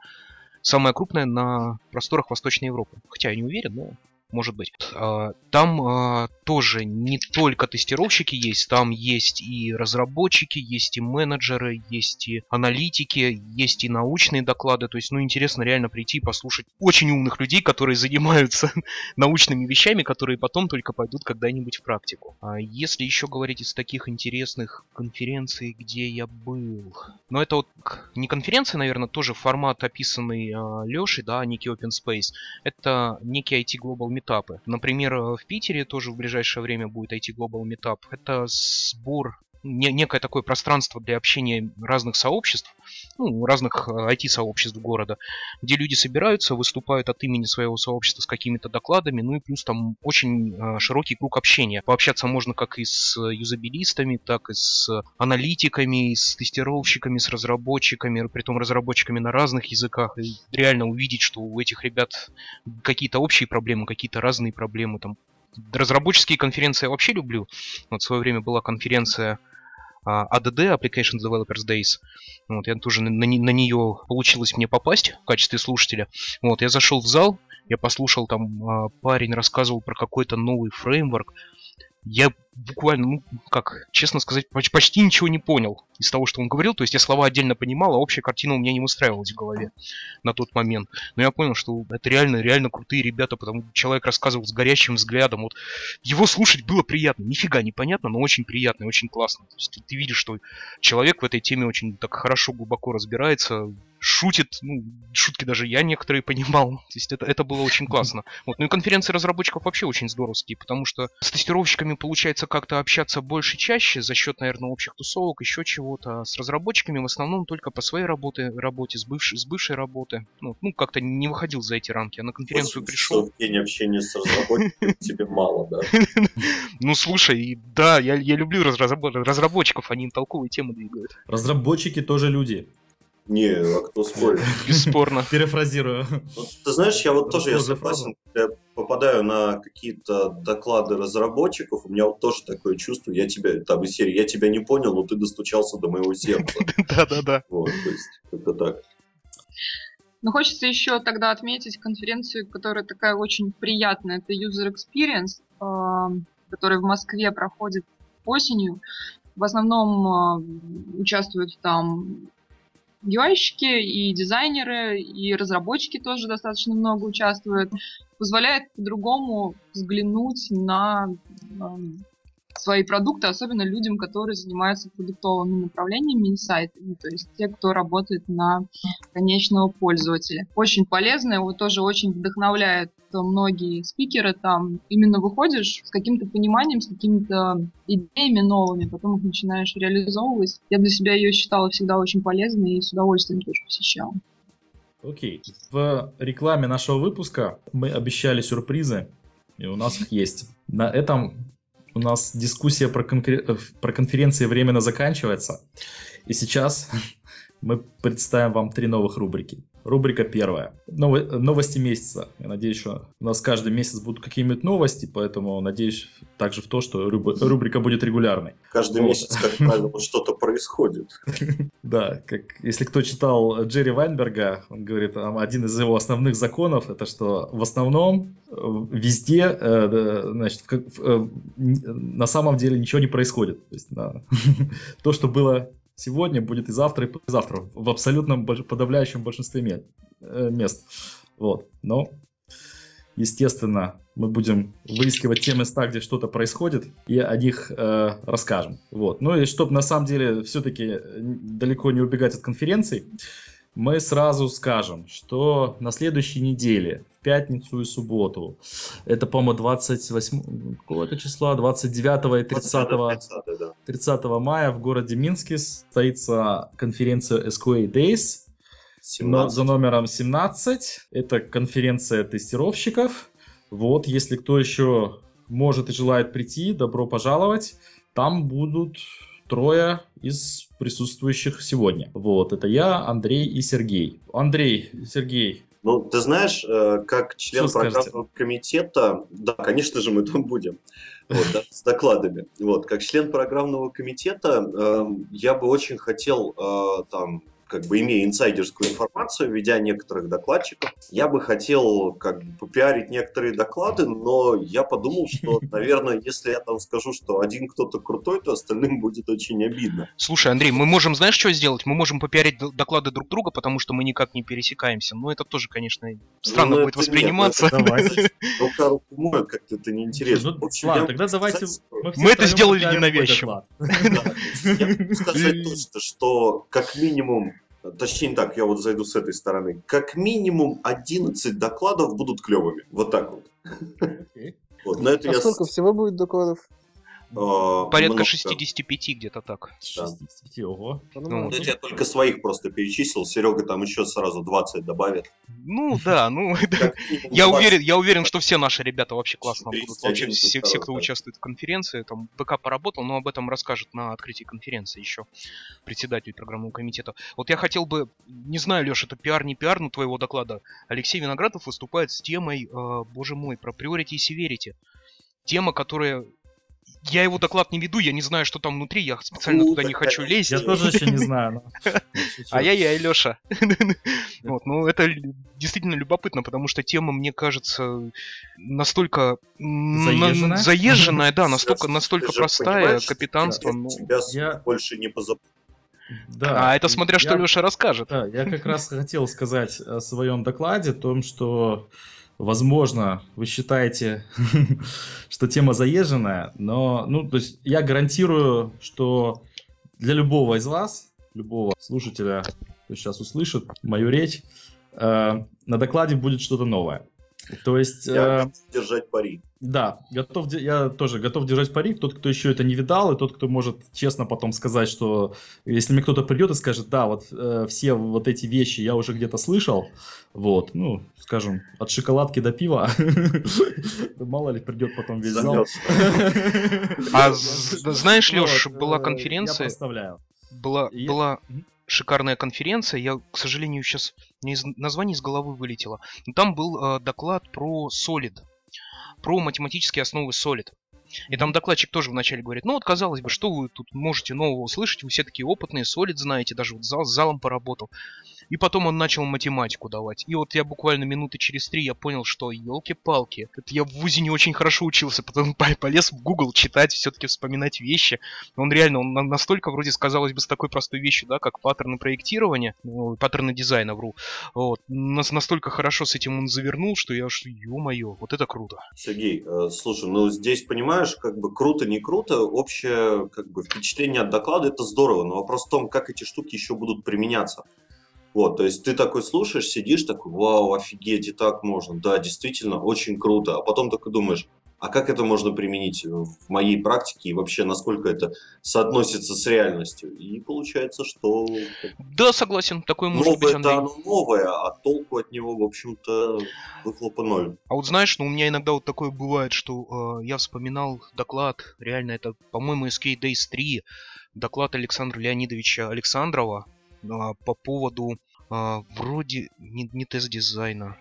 самая крупная на просторах Восточной Европы. Хотя я не уверен, но может быть. А, Там а, тоже не только тестировщики есть, там есть и разработчики, есть и менеджеры, есть и аналитики, есть и научные доклады. То есть, ну, интересно реально прийти и послушать очень умных людей, которые занимаются научными вещами, которые потом только пойдут когда-нибудь в практику. А если еще говорить из таких интересных конференций, где я был, но это вот не конференция, наверное, тоже формат, описанный Лешей, да, некий Open Space. Это некие IT Global метапы. Например, э, в Питере тоже в ближайшее время будет IT Global Meetup. Это сбор не- некое такое пространство для общения разных сообществ, ну, разных IT-сообществ города, где люди собираются, выступают от имени своего сообщества с какими-то докладами, ну и плюс там очень э, широкий круг общения. Пообщаться можно как и с э, юзабилистами, так и с аналитиками, и с тестировщиками, с разработчиками, притом разработчиками на разных языках, и реально увидеть, что у этих ребят какие-то общие проблемы, какие-то разные проблемы. Там. Разработческие конференции я вообще люблю. Вот в свое время была конференция ADD, Application Developers Days. Вот, я тоже на, на на нее получилось мне попасть в качестве слушателя. Вот, я зашел в зал, я послушал, там а, парень рассказывал про какой-то новый фреймворк. Я буквально, ну, как, честно сказать, поч- почти ничего не понял из того, что он говорил. То есть я слова отдельно понимал, а общая картина у меня не выстраивалась в голове на тот момент. Но я понял, что это реально, реально крутые ребята, потому что человек рассказывал с горящим взглядом. Вот его слушать было приятно. Нифига непонятно, но очень приятно и очень классно. То есть ты, ты видишь, что человек в этой теме очень так хорошо, глубоко разбирается, шутит, ну, шутки даже я некоторые понимал. То есть это, это было очень классно. Вот. Ну и конференции разработчиков вообще очень здоровские, потому что с тестировщиками получается как-то общаться больше чаще за счет, наверное, общих тусовок, еще чего-то. А с разработчиками в основном только по своей работе, работе с, бывшей, с бывшей работы. Ну, ну, как-то не выходил за эти рамки. А на конференцию 80 пришел. день общения с разработчиком тебе мало, да? Ну, слушай, да, я, я люблю разрабо- разработчиков, они толковые темы двигают. Разработчики тоже люди. Не, а кто спорит? Бесспорно. Перефразирую. Вот, ты знаешь, я вот тоже я согласен, когда я попадаю на какие-то доклады разработчиков, у меня вот тоже такое чувство, я тебя, там, из серии, я тебя не понял, но ты достучался до моего сердца. Да-да-да. Вот, то есть, как-то так. Но хочется еще тогда отметить конференцию, которая такая очень приятная. Это User Experience, э, который в Москве проходит осенью. В основном э, участвуют там UI-щики и дизайнеры, и разработчики тоже достаточно много участвуют. Позволяет по-другому взглянуть на эм, свои продукты, особенно людям, которые занимаются продуктовыми направлениями инсайтами, то есть те, кто работает на конечного пользователя. Очень полезно, его тоже очень вдохновляет многие спикеры там. Именно выходишь с каким-то пониманием, с какими-то идеями новыми, потом их начинаешь реализовывать. Я для себя ее считала всегда очень полезной и с удовольствием тоже посещала. Окей. В рекламе нашего выпуска мы обещали сюрпризы, и у нас их есть. На этом у нас дискуссия про, конкре... Э, про конференции временно заканчивается. И сейчас мы представим вам три новых рубрики. Рубрика первая. Ново- новости месяца. Я надеюсь, что у нас каждый месяц будут какие-нибудь новости, поэтому надеюсь также в то, что руб- рубрика будет регулярной. Каждый Вот. месяц, как правило, что-то происходит. Да, как если кто читал Джерри Вайнберга, он говорит, один из его основных законов, это что в основном э, везде, э, значит, э, на самом деле ничего не происходит. То, есть, то, что было сегодня, будет и завтра, и послезавтра, в абсолютном подавляющем большинстве э, мест. Вот, но, естественно, мы будем выискивать те места, где что-то происходит, и о них э, расскажем. Вот. Ну и чтобы на самом деле все-таки далеко не убегать от конференций, мы сразу скажем, что на следующей неделе, пятницу и субботу, это, по-моему, 28 какого-то числа, 29 и 30, 30, да. 30 мая в городе Минске состоится конференция SQA Days, но 17. за номером 17. Это конференция тестировщиков. Вот, если кто еще может и желает прийти, добро пожаловать. Там будут трое из присутствующих сегодня. Вот, это я, Андрей и Сергей. Андрей, Сергей, Ну, ты знаешь, э, как член Что скажете? программного комитета, да, конечно же, мы там будем, вот, да, с докладами. Вот, как член программного комитета, э, я бы очень хотел, э, там, как бы имея инсайдерскую информацию, ведя некоторых докладчиков, я бы хотел как бы попиарить некоторые доклады, но я подумал, что, наверное, если я там скажу, что один кто-то крутой, то остальным будет очень обидно. Слушай, Андрей, мы можем, знаешь, что сделать? Мы можем попиарить доклады друг друга, потому что мы никак не пересекаемся. Но это тоже, конечно, странно Ну, будет это нет, восприниматься. это давайте. Рука руку моет, как-то это неинтересно. Ну, общем, ладно, я тогда давайте сказать, мы, Мы это сделали ненавязчиво. я могу сказать точно, что как минимум, точнее не так, я вот зайду с этой стороны, как минимум 11 докладов будут клевыми. Вот так вот. Окей. Вот, на это А я... сколько всего будет докладов? Э, Порядка много. 65 где-то так. Да. 60, ого. Понимаю. Ну, это я только своих просто перечислил. Серега там еще сразу 20 добавит. Ну да, ну я 20. уверен, я уверен, что все наши ребята вообще классно будут. 31 Вообще все, все, кто участвует в конференции, там БК поработал, но об этом расскажет на открытии конференции еще председатель программного комитета. Вот я хотел бы, не знаю, Леша, это пиар, не пиар, но твоего доклада. Алексей Виноградов выступает с темой, э, боже мой, про priority и severity. Тема, которая я его доклад не веду, я не знаю, что там внутри, я специально Ну, туда не хочу лезть. Я тоже еще не знаю. но- шучу. Ай-яй-яй, Леша. Вот, ну это действительно любопытно, потому что тема, мне кажется, настолько Заезженная? да, настолько, настолько простая, капитанство. я ну. тебя Я- больше не позабыл. Да. А это смотря что Я- Леша расскажет. Да, я как раз хотел сказать о своем докладе, о том, что, возможно, вы считаете, что тема заезженная, но, ну, то есть я гарантирую, что для любого из вас, любого слушателя, кто сейчас услышит мою речь, э, на докладе будет что-то новое. То есть... Я э, готов держать пари. да, готов, я тоже готов держать пари. Тот, кто еще это не видал, и тот, кто может честно потом сказать, что если мне кто-то придет и скажет, да, вот э, все вот эти вещи я уже где-то слышал, вот, ну, скажем, от шоколадки до пива, мало ли придет потом весь зал. А знаешь, Леш, была э, конференция, Я представляю. была, была. Шикарная конференция. Я, к сожалению, сейчас из название из головы вылетело. Но там был э, доклад про Solid. про математические основы Solid. И там докладчик тоже вначале говорит, ну вот казалось бы, что вы тут можете нового услышать, вы все такие опытные, Solid знаете, даже вот зал, с залом поработал. И потом он начал математику давать. И вот я буквально минуты через три я понял, что елки-палки, это я в ВУЗе не очень хорошо учился, потом полез в Google читать, все-таки вспоминать вещи. Он реально, он настолько вроде сказалось бы с такой простой вещью, да, как паттерны проектирования, ну, паттерны дизайна, вру. Вот. Нас настолько хорошо с этим он завернул, что я аж, ё-моё, вот это круто. Сергей, э, слушай, ну здесь, понимаешь, как бы круто, не круто, общее как бы впечатление от доклада это здорово, но вопрос в том, как эти штуки еще будут применяться. Вот, то есть ты такой слушаешь, сидишь такой, вау, офигеть, и так можно. Да, действительно, очень круто. А потом такой думаешь, а как это можно применить в моей практике и вообще насколько это соотносится с реальностью? И получается, что... Да, согласен, такое может быть, Андрей. оно новое, а толку от него, в общем-то, выхлопа ноль. А вот знаешь, ну у меня иногда вот такое бывает, что э, я вспоминал доклад, реально это, по-моему, SK Days 3, доклад Александра Леонидовича Александрова, а, по поводу а, вроде не, не тест-дизайна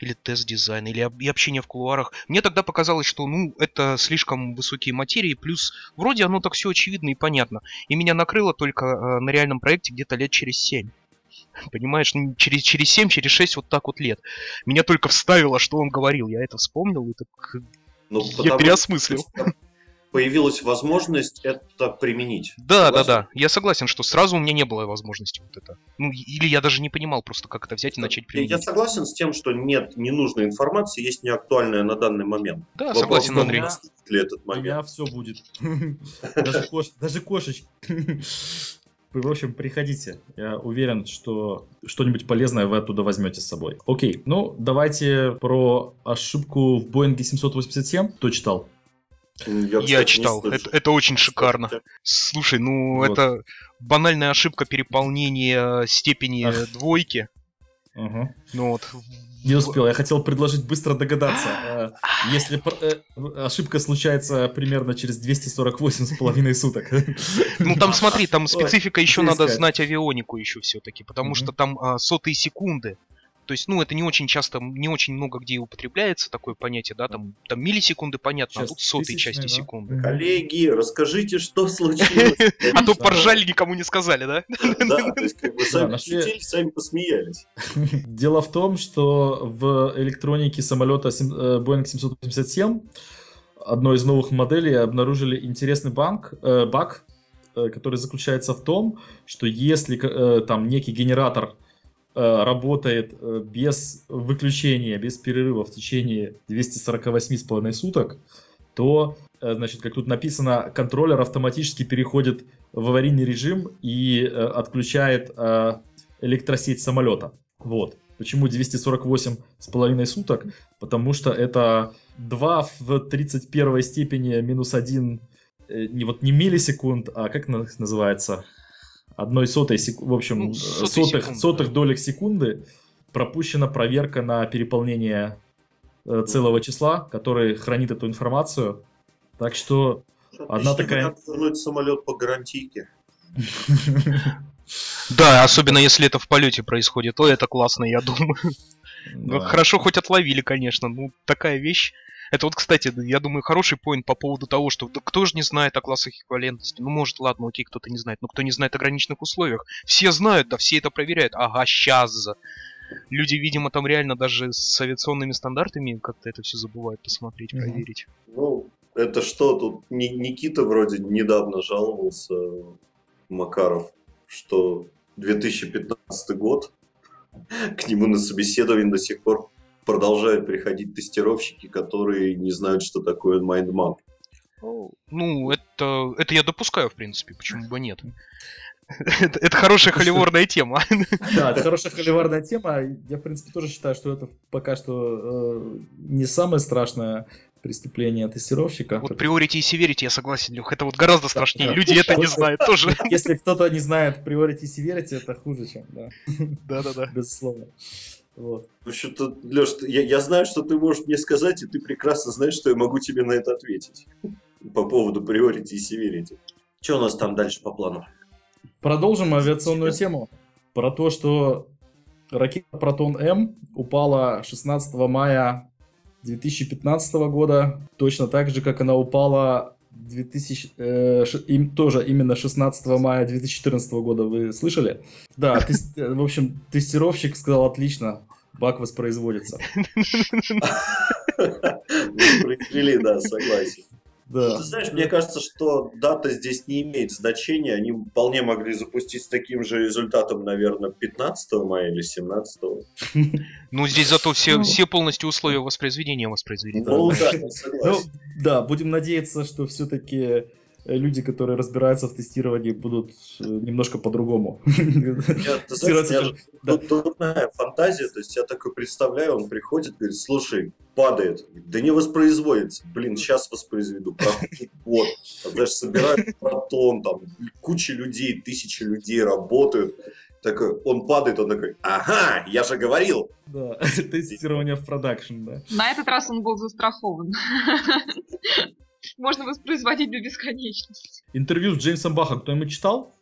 или тест-дизайна, или и общения в кулуарах. Мне тогда показалось, что ну это слишком высокие материи, плюс вроде оно так все очевидно и понятно. И меня накрыло только э, на реальном проекте где-то лет через семь. Понимаешь, ну, через, через 7, через 6 вот так вот лет. Меня только вставило, что он говорил. Я это вспомнил и так... Ну, я переосмыслил. Появилась возможность это применить. Да, согласен? да, да. Я согласен, что сразу у меня не было возможности вот это. Ну, или я даже не понимал просто, как это взять и начать применять. Я согласен с тем, что нет ненужной информации, есть неактуальная на данный момент. Да, Вопрос согласен, том, Андрей. Ли этот момент. У меня все будет. Даже кошечки. В общем, приходите. Я уверен, что что-нибудь полезное вы оттуда возьмете с собой. Окей, ну давайте про ошибку в Боинге 787. Кто читал? Я, я читал. Это, это очень шикарно. Слушай, ну вот. это банальная ошибка переполнения степени Ах. двойки. Угу. Ну вот. Не успел, я хотел предложить быстро догадаться. Э, если э, ошибка случается примерно через 248 с половиной суток. Ну там смотри, там специфика еще надо знать авионику еще все-таки, потому что там а, сотые секунды. То есть, ну, это не очень часто, не очень много где употребляется такое понятие, да, там, там миллисекунды, понятно, Сейчас а тут сотые части да? секунды. Коллеги, расскажите, что случилось. А то поржали, никому не сказали, да? Да, то есть, как бы сами шутили, сами посмеялись. Дело в том, что в электронике самолета э, Boeing 787 одной из новых моделей обнаружили интересный банк, э, баг, э, который заключается в том, что если там некий генератор работает э, без выключения, без перерыва в течение 248,5 суток, то, э, значит, как тут написано, контроллер автоматически переходит в аварийный режим и отключает электросеть самолета. Вот. Почему 248 с половиной суток? Потому что это 2 в 31 степени минус 1, не, вот не миллисекунд, а как называется? Одной сотой, сек... в общем, ну, сотых, секунды, сотых да. долек секунды пропущена проверка на переполнение э, целого числа, который хранит эту информацию. Так что Отлично одна такая... вернуть самолет по гарантийке. Да, особенно если это в полете происходит, то это классно, я думаю. Ну, хорошо, хоть отловили, конечно. Ну, такая вещь. Это вот, кстати, я думаю, хороший поинт по поводу того, что да кто же не знает о классах эквивалентности? Ну, может, ладно, окей, кто-то не знает, но кто не знает о граничных условиях? Все знают, да, все это проверяют. Ага, сейчас. Люди, видимо, там реально даже с авиационными стандартами как-то это все забывают посмотреть, mm-hmm. проверить. Ну, это что, тут Никита вроде недавно жаловался, Макаров, что 2015 год, к нему на собеседование до сих пор продолжают приходить тестировщики, которые не знают, что такое mindmap. Ну, это, это я допускаю, в принципе, почему бы нет. Это, это хорошая холиворная тема. Да, это хорошая холиворная тема. Я, в принципе, тоже считаю, что это пока что э, не самое страшное преступление тестировщика. Вот Priority и Severity, я согласен, Лех, это вот гораздо страшнее. Люди это не знают тоже. Если кто-то не знает Priority и Severity, это хуже, чем, да. Да-да-да. Безусловно. Вот. В общем-то, Леш, я, я знаю, что ты можешь мне сказать, и ты прекрасно знаешь, что я могу тебе на это ответить. По поводу priority и severity. Что у нас там дальше по плану? Продолжим авиационную тему. Про то, что ракета Протон-М упала 16 мая 2015 года, точно так же, как она упала 2000, э, им, тоже именно 16 мая 2014 года, вы слышали? Да, тес- э, в общем, тестировщик сказал, отлично, баг воспроизводится. Произвели, да, согласен. Да. Ты знаешь, мне кажется, что дата здесь не имеет значения. Они вполне могли запустить с таким же результатом, наверное, 15 мая или 17. Ну, здесь зато все, Ну. все полностью условия воспроизведения воспроизвели. Ну да, я Ну, согласен. да, будем надеяться, что все-таки люди, которые разбираются в тестировании, будут э, немножко по-другому. Я, ты знаешь, у меня же Да. тут дурная фантазия, то есть я такой представляю, он приходит, говорит, слушай, падает, да не воспроизводится, блин, сейчас воспроизведу, проходит год, Там, знаешь, собирают протон, там куча людей, тысячи людей работают, такой, он падает, он такой, ага, я же говорил, Да, тестирование в продакшн, да. На этот раз он был застрахован. Можно воспроизводить до бесконечности. Интервью с Джеймсом Бахом кто-нибудь читал?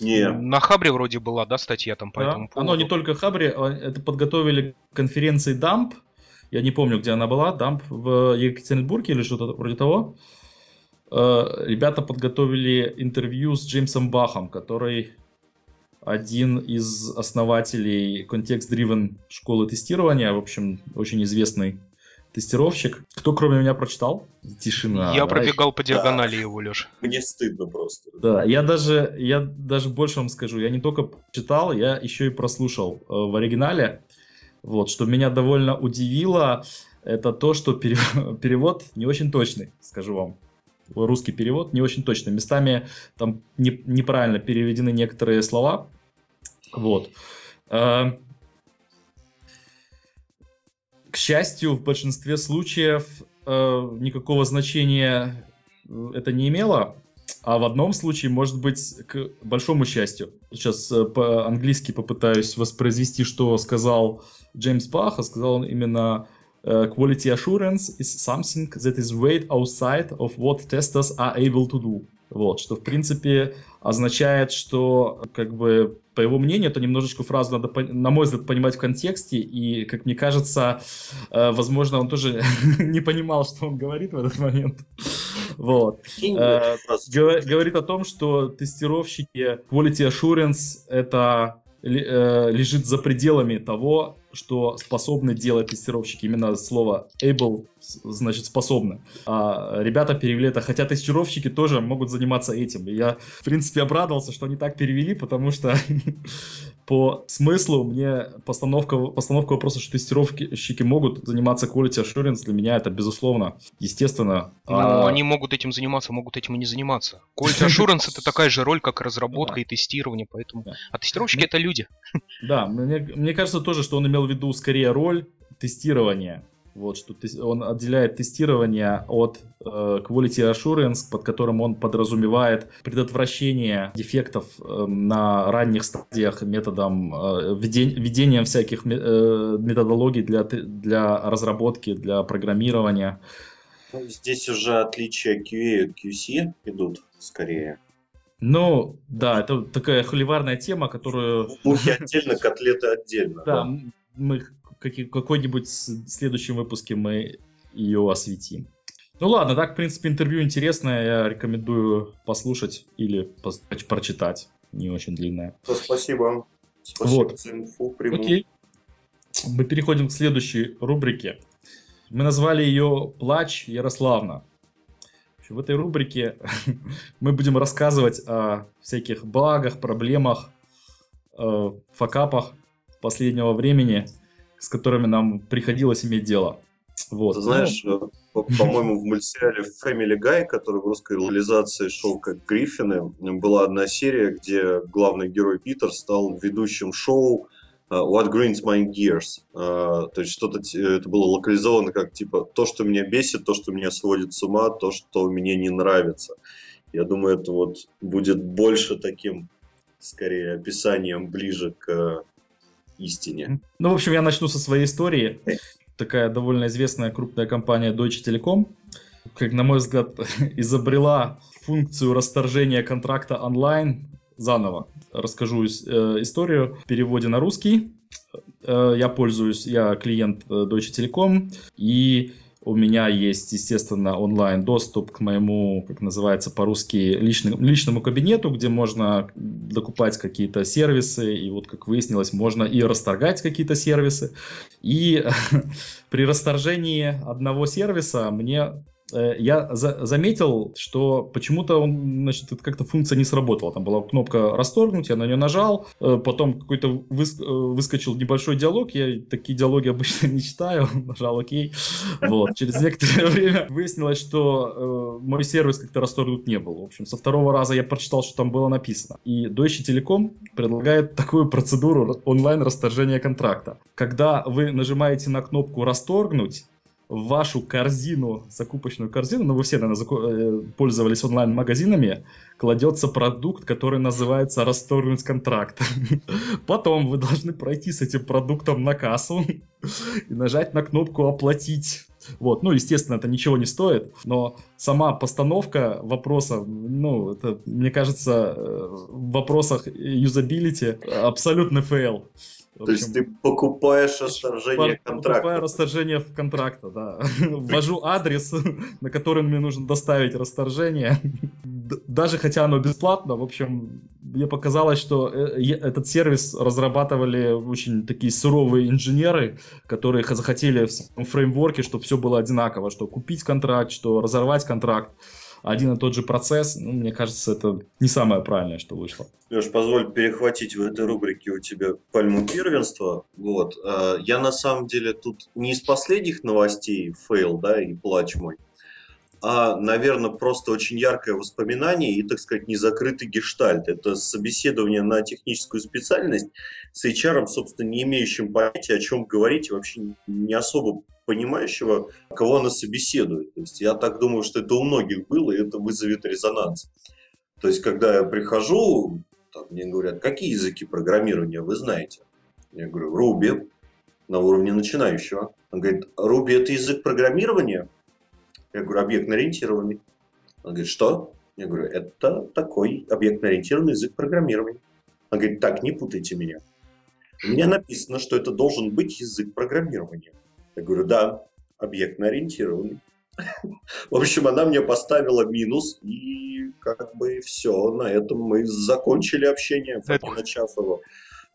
не, На Хабре вроде была, да, статья там по Да. этому Оно поводу? не только Хабре, а это подготовили к конференции Дамп. Я не помню, где она была. Дамп в Екатеринбурге или что-то вроде того. Э, Ребята подготовили интервью с Джеймсом Бахом, который один из основателей Context-Driven школы тестирования. В общем, очень известный тестировщик. Кто кроме меня прочитал? Тишина. Я да, пробегал по диагонали его, Леш. мне стыдно просто. Да, я даже, я даже больше вам скажу, я не только читал, я еще и прослушал э, в оригинале. Вот, что меня довольно удивило, это то, что пере- перевод не очень точный, скажу вам. Русский перевод не очень точный. Местами там не- неправильно переведены некоторые слова. Вот. Э, К счастью, в большинстве случаев э, никакого значения э, это не имело. А в одном случае, может быть, к большому счастью. Сейчас э, по-английски попытаюсь воспроизвести, что сказал Джеймс Бах. А сказал он именно э, Quality assurance is something that is way outside of what testers are able to do. Вот, что в принципе означает, что как бы по его мнению, это немножечко фразу надо, на мой взгляд, понимать в контексте, и, как мне кажется, э, возможно, он тоже не понимал, что он говорит в этот момент. Вот. Э, Говорит о том, что тестировщики Quality Assurance это э, лежит за пределами того, что способны делать тестировщики. Именно слово able значит способны. А ребята перевели это, хотя тестировщики тоже могут заниматься этим. И я, в принципе, обрадовался, что они так перевели, потому что по смыслу мне постановка, постановка вопроса, что тестировщики могут заниматься quality assurance, для меня это безусловно, естественно. Ну, А, они могут этим заниматься, могут этим и не заниматься. Quality Assurance это такая же роль, как разработка и тестирование, поэтому... А тестировщики это люди. Да, мне кажется тоже, что он имел в виду скорее роль тестирования. Вот, что он отделяет тестирование от э, quality assurance, под которым он подразумевает предотвращение дефектов э, на ранних стадиях методом э, введен- введением всяких э, методологий для, для разработки, для программирования. Ну, Здесь уже отличия QA от QC идут скорее. Ну, да, это такая холиварная тема, которую Мухи отдельно, котлеты отдельно. Да, мы какой-нибудь следующем выпуске мы ее осветим. Ну ладно, так, в принципе, интервью интересное, я рекомендую послушать или пос- прочитать. Не очень длинное. Спасибо. Спасибо Вот. за инфу. приму. Окей. Мы переходим к следующей рубрике. Мы назвали ее «Плач Ярославна». В этой рубрике мы будем рассказывать о всяких багах, проблемах, э, факапах последнего времени, с которыми нам приходилось иметь дело. Вот. Ты знаешь, э, по- по-моему, в мультсериале Family Guy, который в русской локализации шел как Гриффины, была одна серия, где главный герой Питер стал ведущим шоу э, What Grinds My Gears. Э, То есть что-то это было локализовано как типа то, что меня бесит, то, что меня сводит с ума, то, что мне не нравится. Я думаю, это вот будет больше таким, скорее, описанием ближе к э, истине. Ну, в общем, я начну со своей истории. Такая довольно известная крупная компания Deutsche Telekom, как, на мой взгляд, изобрела функцию расторжения контракта онлайн заново. Расскажу э, историю в переводе на русский. э, я пользуюсь, я клиент э, Deutsche Telekom, и у меня есть, естественно, онлайн доступ к моему, как называется по-русски, личному, личному кабинету, где можно докупать какие-то сервисы, и вот, как выяснилось, можно и расторгать какие-то сервисы. И при расторжении одного сервиса мне я за заметил, что почему-то он, значит, как-то функция не сработала. Там была кнопка расторгнуть, я на нее нажал, э, потом какой-то выс э, выскочил небольшой диалог, я такие диалоги обычно не читаю, нажал окей. Вот. Через некоторое время выяснилось, что э, мой сервис как-то расторгнут не был. В общем, со второго раза я прочитал, что там было написано. И Deutsche Telekom предлагает такую процедуру онлайн-расторжения контракта. Когда вы нажимаете на кнопку «расторгнуть», вашу корзину, закупочную корзину, ну вы все, наверное, э, пользовались онлайн-магазинами, кладется продукт, который называется «Расторгнуть контракт». Потом вы должны пройти с этим продуктом на кассу и нажать на кнопку «Оплатить». Вот, ну, естественно, это ничего не стоит, но сама постановка вопроса, ну, это, мне кажется, э, в вопросах юзабилити абсолютный fail. То есть ты покупаешь расторжение контракта. Покупаю расторжение контракта, да. Ввожу адрес, на который мне нужно доставить расторжение. Даже хотя оно бесплатно, в общем, мне показалось, что э, этот сервис разрабатывали очень такие суровые инженеры, которые захотели в фреймворке, чтобы все было одинаково, что купить контракт, что разорвать контракт один и тот же процесс, ну, мне кажется, это не самое правильное, что вышло. Леш, позволь перехватить в этой рубрике у тебя пальму первенства. Вот. А, я на самом деле тут не из последних новостей fail, да, и плач мой, а, наверное, просто очень яркое воспоминание и, так сказать, незакрытый гештальт. Это собеседование на техническую специальность с HR, собственно, не имеющим понятия, о чем говорить, вообще не особо понимающего, кого она собеседует. То есть я так думаю, что это у многих было, и это вызовет резонанс. То есть, когда я прихожу, там, мне говорят, какие языки программирования вы знаете? Я говорю, Ruby, на уровне начинающего. Он говорит, Ruby это язык программирования? Я говорю, объектно-ориентированный. Он говорит, что? Я говорю, это такой объектно-ориентированный язык программирования. Он говорит, так, не путайте меня. У меня написано, что это должен быть язык программирования. Я говорю, да, объектно-ориентированный. В общем, она мне поставила минус, и как бы все, на этом мы закончили общение, начав его.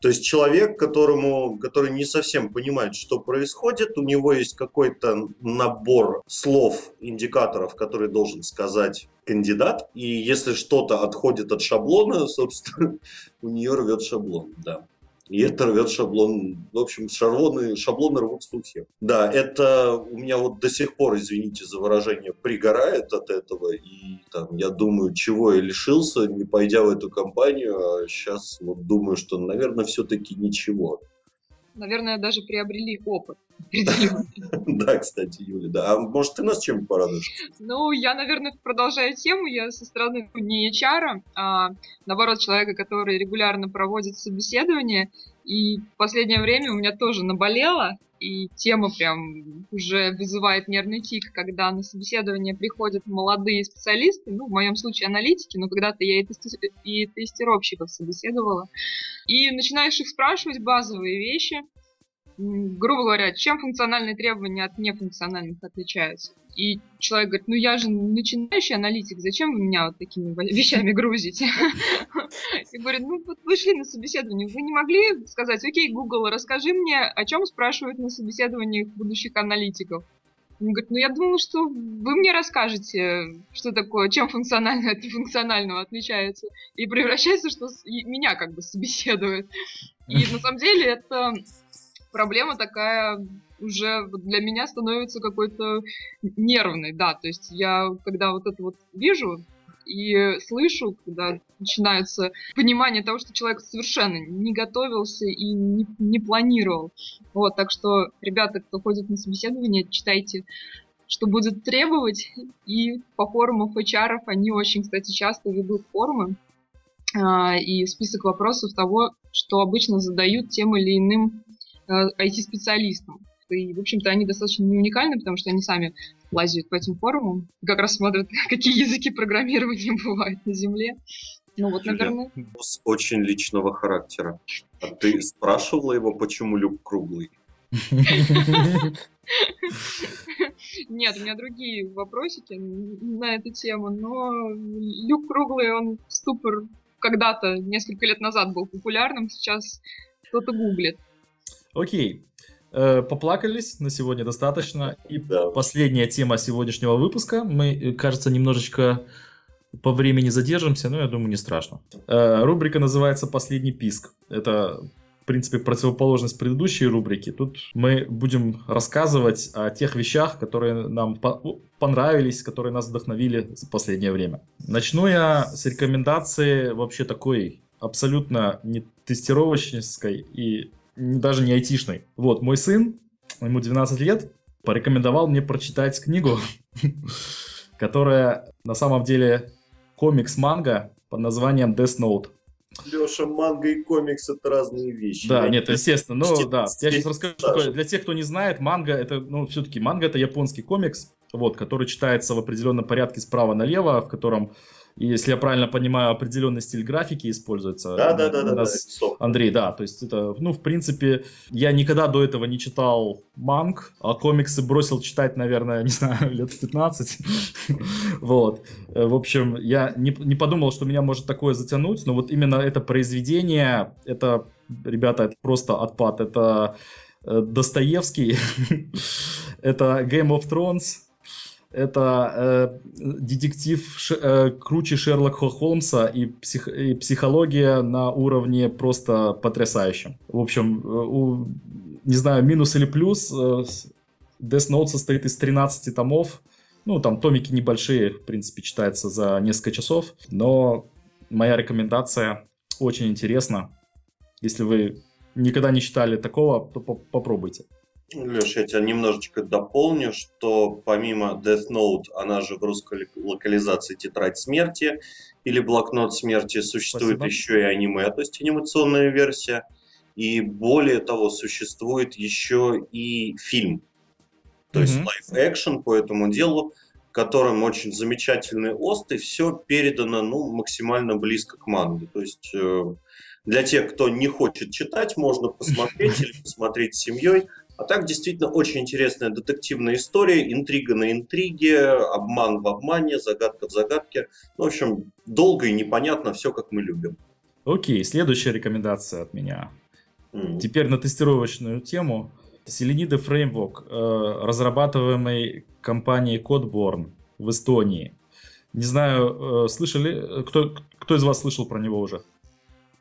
То есть человек, которому, который не совсем понимает, что происходит, у него есть какой-то набор слов, индикаторов, которые должен сказать кандидат, и если что-то отходит от шаблона, собственно, у нее рвет шаблон, да. И это рвет шаблон. В общем, шаблоны, шаблоны рвутся у всех. Да, это у меня вот до сих пор, извините за выражение, пригорает от этого. И там, я думаю, чего я лишился, не пойдя в эту компанию. А сейчас вот думаю, что, наверное, все-таки ничего. Наверное, даже приобрели опыт. Да, кстати, Юля, да. А может, ты нас чем порадуешь? Ну, я, наверное, продолжаю тему. Я со стороны не HR, а наоборот человека, который регулярно проводит собеседование. И в последнее время у меня тоже наболело, и тема прям уже вызывает нервный тик, когда на собеседование приходят молодые специалисты, ну, в моем случае аналитики, но когда-то я и, тести и тестировщиков собеседовала, и начинаешь их спрашивать базовые вещи, грубо говоря, чем функциональные требования от нефункциональных отличаются. И человек говорит, ну я же начинающий аналитик, зачем вы меня вот такими вещами грузите? И говорит, ну вот вы шли на собеседование, вы не могли сказать, окей, Google, расскажи мне, о чем спрашивают на собеседованиях будущих аналитиков? Он говорит, ну я думал, что вы мне расскажете, что такое, чем функциональное от нефункционального отличается. И превращается, что меня как бы собеседуют. И на самом деле это проблема такая уже для меня становится какой-то нервной, да, то есть я, когда вот это вот вижу и слышу, когда начинается понимание того, что человек совершенно не готовился и не, не планировал. Вот, так что, ребята, кто ходит на собеседование, читайте что будет требовать, и по форумам HR они очень, кстати, часто ведут форумы, а, и список вопросов того, что обычно задают тем или иным IT-специалистам. Э, и, в общем-то, они достаточно не уникальны, потому что они сами лазят по этим форумам, как раз смотрят, какие языки программирования бывают на Земле. Ну вот, наверное, С очень личного характера. А ты спрашивала его, почему люк круглый? нет, у меня другие вопросики на эту тему, но Люк Круглый, он ступор когда-то, несколько лет назад был популярным, сейчас кто-то гуглит. Окей. Э, Поплакались на сегодня достаточно. И Да. последняя тема сегодняшнего выпуска. Мы, э, кажется, немножечко по времени задержимся, но я думаю, не страшно. Э, Рубрика называется «Последний писк». Это, в принципе, противоположность предыдущей рубрики. Тут мы будем рассказывать о тех вещах, которые нам по- понравились, которые нас вдохновили за последнее время. Начну я с рекомендации вообще такой абсолютно не тестировочной и даже не айтишной. Вот, мой сын, ему 12 лет, порекомендовал мне прочитать книгу, которая на самом деле комикс-манга под названием Death Note. Леша, манга и комикс это разные вещи. Да, Я нет, естественно. Ну, да, я сейчас расскажу, такое. Для тех, кто не знает, манга это, ну, все-таки манга это японский комикс, вот, который читается в определенном порядке справа налево, в котором, если я правильно понимаю, определенный стиль графики используется. Да, да, да, да, да. рисовка. Андрей, да, то есть это, ну, в принципе, я никогда до этого не читал манг, а комиксы бросил читать, наверное, не знаю, лет в 15. Вот. Э, В общем, я не, не подумал, что меня может такое затянуть, но вот именно это произведение, это, ребята, это просто отпад. Это э, Достоевский, это Game of Thrones, это э, детектив Ш- э, круче Шерлока Холмса и, псих- и психология на уровне просто потрясающем. В общем, э, у- не знаю, минус или плюс, э, Death Note состоит из 13 томов. Ну, там томики небольшие, в принципе, читается за несколько часов. Но моя рекомендация очень интересна. Если вы никогда не читали такого, то по- попробуйте. Леш, я тебя немножечко дополню, что помимо Death Note, она же в русской локализации Тетрадь смерти или Блокнот смерти, существует Спасибо. еще и аниме, то есть анимационная версия. И более того, существует еще и фильм, то есть Мгм. лайф-экшен по этому делу, в котором очень замечательный ост, и все передано ну, максимально близко к манге. То есть э, для тех, кто не хочет читать, можно посмотреть или посмотреть с семьей. А так действительно очень интересная детективная история, интрига на интриге, обман в обмане, загадка в загадке. Ну, в общем, долго и непонятно, все как мы любим. Окей, следующая рекомендация от меня. М. Теперь на тестировочную тему. Селенида фреймворк, э, разрабатываемый компанией Codeborn в Эстонии. Не знаю, э, слышали, кто, кто из вас слышал про него уже?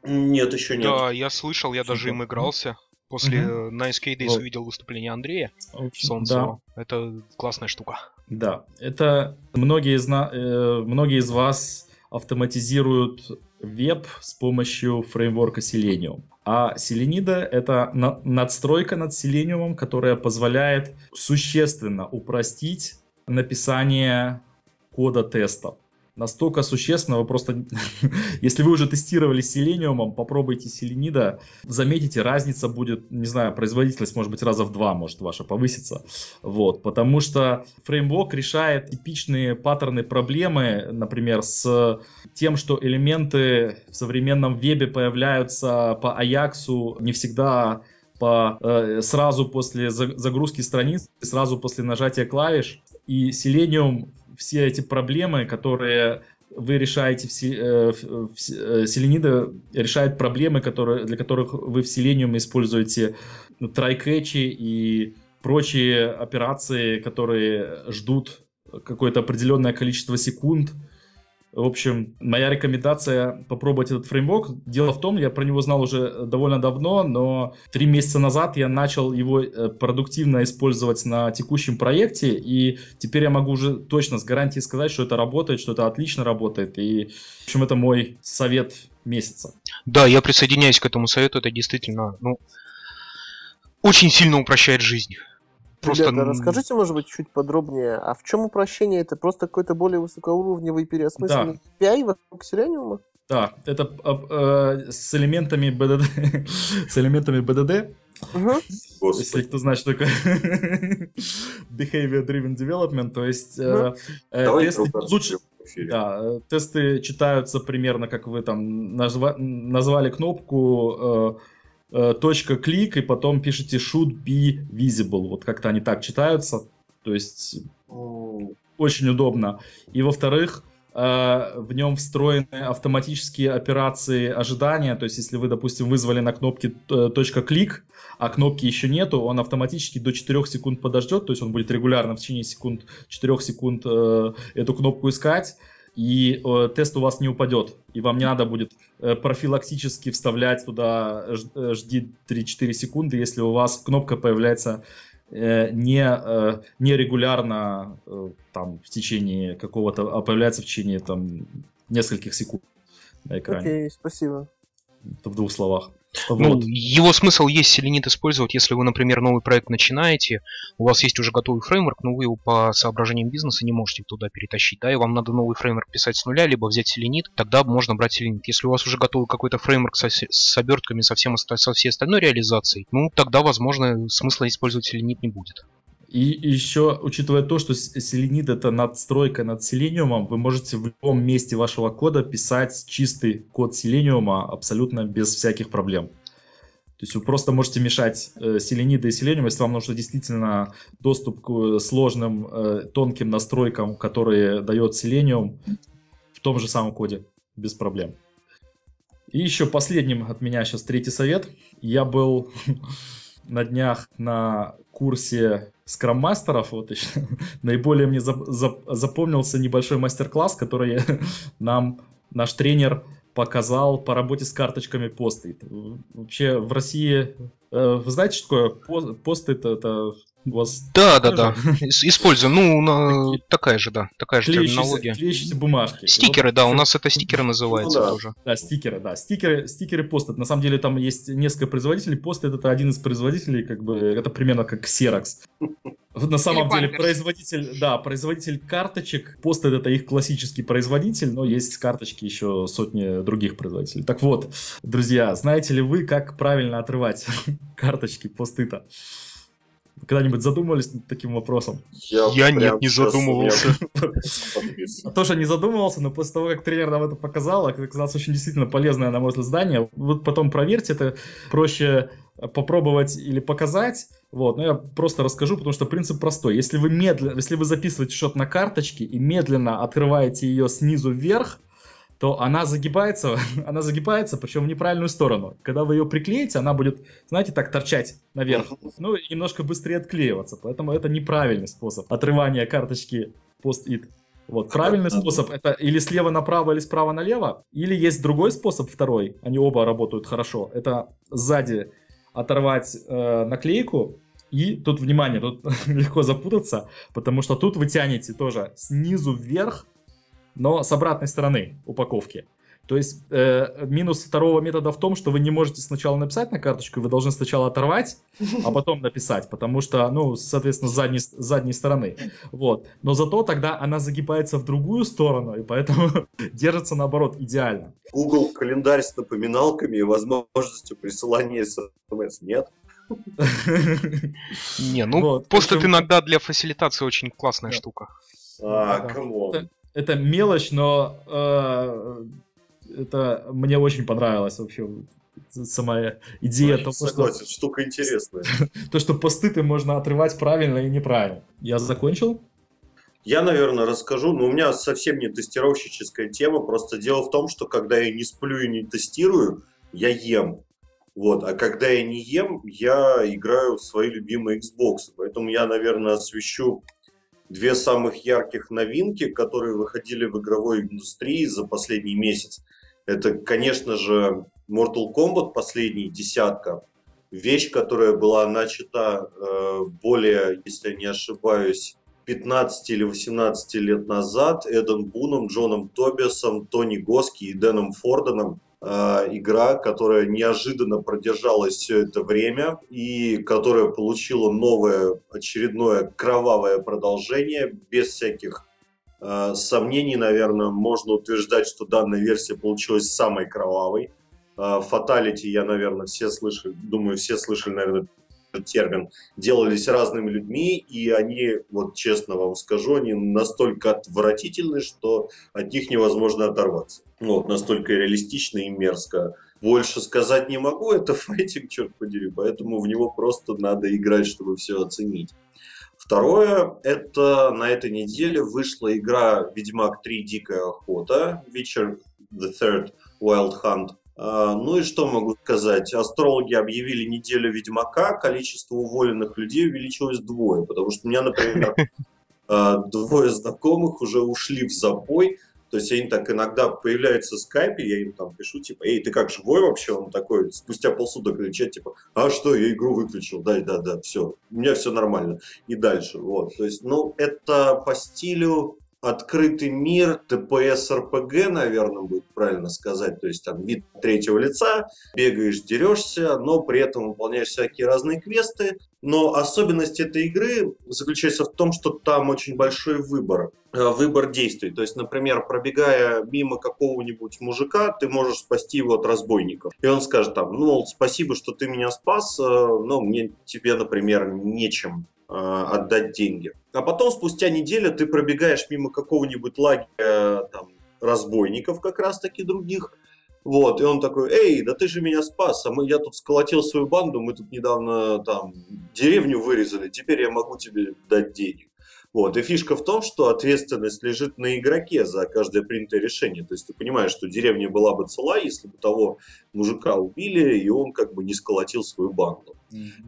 Нет, еще нет. Да, я слышал, я даже им Супер. игрался. После Мгм. э, Nice Days Вот. увидел выступление Андрея В общем, Солнцева. Это классная штука. Да, это многие из, на- э, многие из вас автоматизируют веб с помощью фреймворка Selenium. А Seleniда — это на- надстройка над Selenium, которая позволяет существенно упростить написание кода тестов. Настолько существенно, вы просто... Если вы уже тестировали с Selenium, попробуйте Seleniда, заметите, разница будет, не знаю, производительность может быть раза в два может ваша повыситься. Вот, потому что фреймворк решает типичные паттерны проблемы, например, с тем, что элементы в современном вебе появляются по Аяксу не всегда по, э, сразу после за- загрузки страниц, сразу после нажатия клавиш. И Selenium все эти проблемы, которые вы решаете э, э, Selenium решает проблемы, которые, для которых вы в Selenium используете ну, try-catch и прочие операции, которые ждут какое-то определенное количество секунд. В общем, моя рекомендация попробовать этот фреймворк. Дело в том, я про него знал уже довольно давно, но три месяца назад я начал его э, продуктивно использовать на текущем проекте, и теперь я могу уже точно с гарантией сказать, что это работает, что это отлично работает. И, в общем, это мой совет месяца. Да, я присоединяюсь к этому совету, это действительно, ну, очень сильно упрощает жизнь. Просто Ребята, расскажите, может быть, чуть подробнее, а в чем упрощение? Это просто какой-то более высокоуровневый переосмысленный API вокруг Selenium? Да, это э, э, с элементами BDD, с элементами BDD Мгм. Если кто знает, что такое behavior driven development, то есть э, э, Давай тесты эфире. да, э, тесты читаются примерно, как вы там назва- назвали кнопку э, э, точка клик, и потом пишите should be visible. Вот как-то они так читаются. То есть очень удобно. И во-вторых, э, в нем встроены автоматические операции ожидания. То есть, если вы, допустим, вызвали на кнопке э, точка клик, а кнопки еще нету, он автоматически до 4 секунд подождет. То есть он будет регулярно в течение секунд, 4 секунд э, эту кнопку искать. И э, тест у вас не упадет. И вам не надо будет э, профилактически вставлять туда ж- э, жди 3-4 секунды, если у вас кнопка появляется э, не, э, нерегулярно э, там в течение какого-то, а появляется в течение там нескольких секунд на экране. Окей, спасибо. Это в двух словах. Ну, Вот. его смысл есть селенит использовать, если вы, например, новый проект начинаете, у вас есть уже готовый фреймворк, но вы его по соображениям бизнеса не можете туда перетащить, да, и вам надо новый фреймворк писать с нуля, либо взять селенит, тогда можно брать селенит. Если у вас уже готовый какой-то фреймворк со, с обертками со, всем, со всей остальной реализацией, ну, тогда, возможно, смысла использовать селенит не будет. И еще, учитывая то, что Селенид это надстройка над Selenium, вы можете в любом месте вашего кода писать чистый код Selenium абсолютно без всяких проблем. То есть вы просто можете мешать э, Selenium и Selenium, если вам нужно действительно доступ к э, сложным, э, тонким настройкам, которые дает Selenium в том же самом коде, без проблем. И еще последним от меня сейчас третий совет. Я был на днях на курсе скрам-мастеров. Вот еще. Наиболее мне зап- зап- запомнился небольшой мастер-класс, который нам наш тренер показал по работе с карточками посты. Вообще в России... э, Вы знаете, что такое по- посты? Это, это у вас Да, да, да. Ис- Используем. Ну, на- такая же, да. Такая же клеящиеся, терминология. клеящиеся бумажки. Стикеры, вот да, у нас это стикеры называется да. тоже. Да, стикеры, да. Стикеры, стикеры пост. На самом деле там есть несколько производителей. Пост это один из производителей, как бы это примерно как Xerox. На самом деле производитель, да, производитель карточек. Пост это их классический производитель, но есть карточки еще сотни других производителей. Так вот, друзья, знаете ли вы, как правильно отрывать карточки постыта? Когда-нибудь задумывались над таким вопросом? Я прям нет, не задумывался. подписан. Тоже не задумывался, но после того, как тренер нам это показал, оказалось очень действительно полезное, на мой взгляд, здание. Вот потом проверьте, это проще попробовать или показать. Вот, но я просто расскажу, потому что принцип простой. Если вы медленно, если вы записываете что-то на карточке и медленно открываете ее снизу вверх, то она загибается, она загибается, причем в неправильную сторону. Когда вы ее приклеите, она будет, знаете, так торчать наверх. Ну, и немножко быстрее отклеиваться. Поэтому это неправильный способ отрывания карточки пост-ит. Вот, правильный способ это или слева направо, или справа налево, или есть другой способ, второй, они оба работают хорошо, это сзади оторвать э, наклейку, и тут, внимание, тут легко запутаться, потому что тут вы тянете тоже снизу вверх, но с обратной стороны упаковки. То есть э, минус второго метода в том, что вы не можете сначала написать на карточку, вы должны сначала оторвать, а потом написать, потому что, ну, соответственно, с задней, с задней стороны. Вот. Но зато тогда она загибается в другую сторону, и поэтому держится наоборот идеально. Google календарь с напоминалками и возможностью присылания смс. Нет? Не, ну, Вот, в post-it общем- иногда для фасилитации очень классная штука. А, come on. Это мелочь, но э, это мне очень понравилось вообще сама идея того, что, штука интересная. то, что посты можно отрывать правильно и неправильно. Я закончил? Я, наверное, расскажу, но у меня совсем не тестировщическая тема, просто дело в том, что когда я не сплю и не тестирую, я ем. Вот, а когда я не ем, я играю в свои любимые Xbox. Поэтому я, наверное, освещу две самых ярких новинки, которые выходили в игровой индустрии за последний месяц. Это, конечно же, Mortal Kombat последний, десятка. Вещь, которая была начата э, более, если я не ошибаюсь, 15 или 18 лет назад Эдом Буном, Джоном Тобиасом, Тони Госки и Дэном Форденом. Э, игра, которая неожиданно продержалась все это время и которая получила новое очередное кровавое продолжение. Без всяких э, сомнений, наверное, можно утверждать, что данная версия получилась самой кровавой. Фаталити, я, наверное, все слышали, думаю, все слышали, наверное, термин, делались разными людьми, и они, вот честно вам скажу, они настолько отвратительны, что от них невозможно оторваться. Вот, настолько реалистично и мерзко. Больше сказать не могу, это файтинг, черт подери, поэтому в него просто надо играть, чтобы все оценить. Второе, это на этой неделе вышла игра Ведьмак 3 Дикая охота, Witcher the Third Wild Hunt. А, ну и что могу сказать? Астрологи объявили неделю Ведьмака, количество уволенных людей увеличилось вдвое, потому что у меня, например, а, двое знакомых уже ушли в запой, то есть они так иногда появляются в скайпе, я им там пишу, типа, эй, ты как, живой вообще? Он такой, спустя полсуток кричит, типа, а что, я игру выключил, да, да, да, все, у меня все нормально. И дальше, вот. То есть, ну, это по стилю открытый мир, ТПС РПГ, наверное, будет правильно сказать. То есть там вид третьего лица, бегаешь, дерешься, но при этом выполняешь всякие разные квесты. Но особенность этой игры заключается в том, что там очень большой выбор, э, выбор действий. То есть, например, пробегая мимо какого-нибудь мужика, ты можешь спасти его от разбойников. И он скажет там, ну, спасибо, что ты меня спас, э, но мне тебе, например, нечем отдать деньги. А потом, спустя неделю, ты пробегаешь мимо какого-нибудь лагеря э, там, разбойников, как раз таки других, вот, и он такой, эй, да ты же меня спас, а мы, я тут сколотил свою банду, мы тут недавно там деревню вырезали, теперь я могу тебе дать денег. Вот. И фишка в том, что ответственность лежит на игроке за каждое принятое решение. То есть ты понимаешь, что деревня была бы цела, если бы того мужика убили, и он как бы не сколотил свою банду.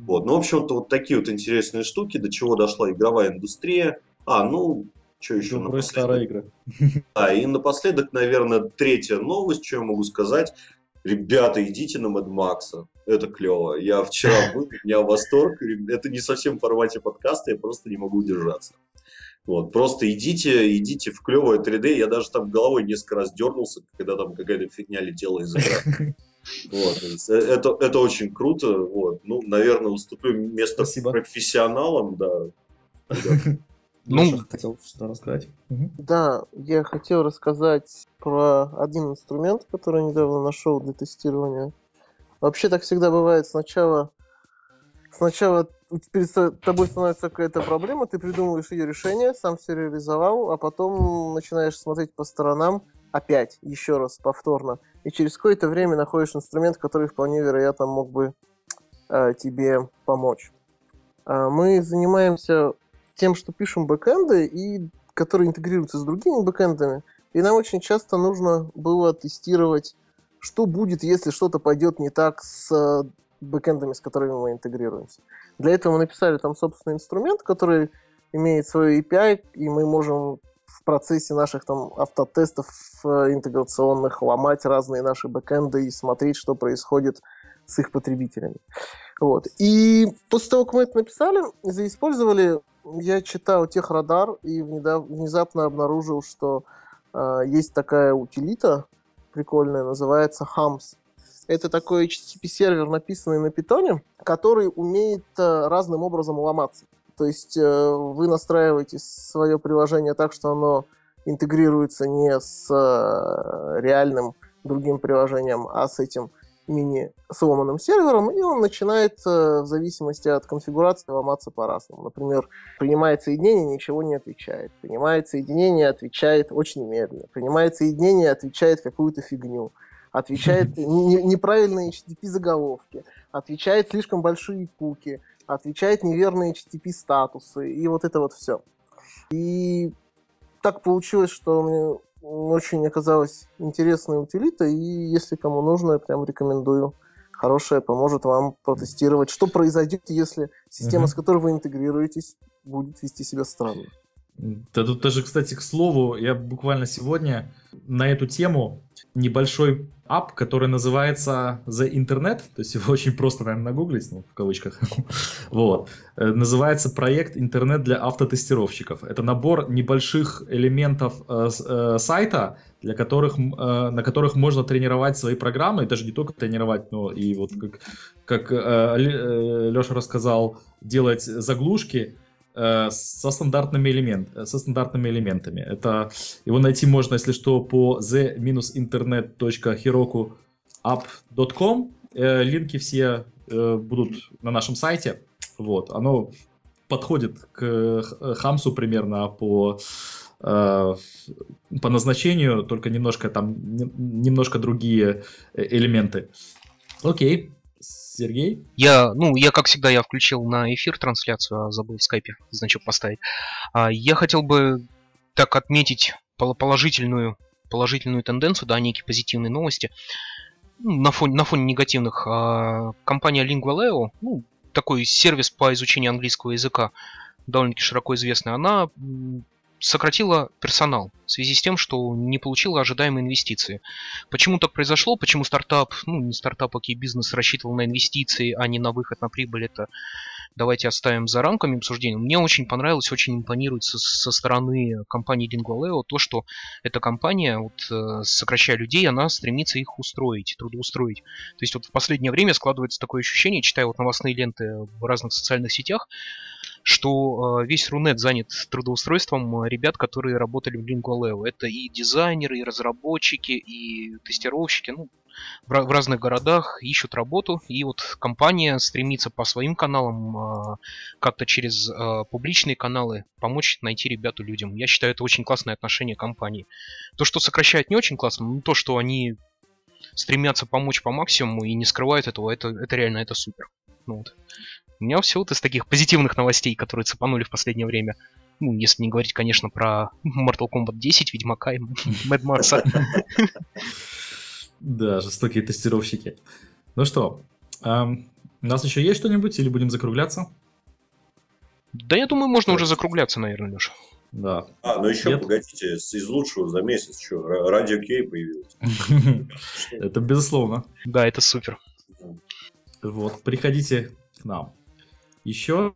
Вот. Ну, в общем-то, вот такие вот интересные штуки, до чего дошла игровая индустрия. А, ну, что еще? Добрая старая игра. А, и напоследок, наверное, третья новость, что я могу сказать. Ребята, идите на Mad Max. Это клево. Я вчера был, у меня восторг. Это не совсем в формате подкаста, я просто не могу удержаться. Вот, просто идите, идите в клевое 3D. Я даже там головой несколько раз дернулся, когда там какая-то фигня летела из экрана. Вот, э, это, это очень круто. Вот. Ну, наверное, уступлю место Спасибо. профессионалам, да. Ну, хотел что рассказать. Да, я хотел рассказать про один инструмент, который недавно нашел для тестирования. Вообще так всегда бывает. Сначала, сначала перед тобой становится какая-то проблема, ты придумываешь ее решение, сам все реализовал, а потом начинаешь смотреть по сторонам опять, еще раз, повторно. И через какое-то время находишь инструмент, который вполне вероятно мог бы э, тебе помочь. Э, мы занимаемся тем, что пишем бэкэнды, и которые интегрируются с другими бэкэндами. И нам очень часто нужно было тестировать, что будет, если что-то пойдет не так с э, бэкэндами, с которыми мы интегрируемся. Для этого мы написали там собственный инструмент, который имеет свой API, и мы можем в процессе наших там автотестов э, интеграционных ломать разные наши бэкэнды и смотреть, что происходит с их потребителями. Вот. И после того, как мы это написали, заиспользовали, я читал техрадар и внезапно обнаружил, что э, есть такая утилита прикольная, называется Hams. Это такой HTTP-сервер, написанный на питоне, который умеет э, разным образом ломаться. То есть э, вы настраиваете свое приложение так, что оно интегрируется не с э, реальным другим приложением, а с этим мини-сломанным сервером, и он начинает в зависимости от конфигурации ломаться по-разному. Например, принимает соединение, ничего не отвечает. Принимает соединение, отвечает очень медленно. Принимает соединение, отвечает какую-то фигню отвечает неправильные HTTP заголовки, отвечает слишком большие куки, отвечает неверные HTTP статусы и вот это вот все. И так получилось, что мне очень оказалась интересная утилита, и если кому нужно, я прям рекомендую. Хорошая, поможет вам протестировать, что произойдет, если система, uh-huh. с которой вы интегрируетесь, будет вести себя странно. Да тут даже, кстати, к слову, я буквально сегодня на эту тему небольшой ап, который называется The Internet, то есть его очень просто, наверное, нагуглить, ну, в кавычках. вот. Э, называется проект интернет для автотестировщиков. Это набор небольших элементов э, э, сайта, для которых, на которых можно тренировать свои программы, и даже не только тренировать, но и вот как, как Леша рассказал, делать заглушки, со стандартными, элемент, э, со стандартными элементами. Это его найти можно, если что, по the-internet.heroku app.com. Э, линки все э, будут на нашем сайте. Вот, оно подходит к Хамсу примерно по э, по назначению, только немножко там немножко другие элементы. Окей, Сергей? Я, ну, я, как всегда, я включил на эфир трансляцию, а забыл в скайпе значок поставить. А, я хотел бы так отметить положительную, положительную тенденцию, да, некие позитивные новости. Ну, на фоне, на фоне негативных. А, компания Lingualeo, ну, такой сервис по изучению английского языка, довольно-таки широко известный, она сократила персонал в связи с тем, что не получила ожидаемые инвестиции. Почему так произошло? Почему стартап, ну не стартап, а бизнес рассчитывал на инвестиции, а не на выход на прибыль, это давайте оставим за рамками обсуждения. Мне очень понравилось, очень импонирует со, со стороны компании Dingualeo то, что эта компания, вот, э, сокращая людей, она стремится их устроить, трудоустроить. То есть вот в последнее время складывается такое ощущение, читая вот новостные ленты в разных социальных сетях, что э, весь Рунет занят трудоустройством э, ребят, которые работали в Lingualeo. Это и дизайнеры, и разработчики, и тестировщики, ну, в, разных городах ищут работу, и вот компания стремится по своим каналам, э, как-то через публичные каналы помочь найти ребяту людям. Я считаю, это очень классное отношение компании. То, что сокращает, не очень классно, но то, что они стремятся помочь по максимуму и не скрывают этого, это, это реально это супер. Ну, вот. У меня все вот из таких позитивных новостей, которые цепанули в последнее время. Ну, если не говорить, конечно, про Mortal Kombat 10, Ведьмака и Mad Max. Да, жестокие тестировщики. Ну что, у нас еще есть что-нибудь или будем закругляться? Да я думаю, можно уже закругляться, наверное, Леша. Да. А, ну еще, Нет? погодите, из лучшего за месяц, что, Радио Кей появилось. Это безусловно. Да, это супер. Вот, приходите к нам. Еще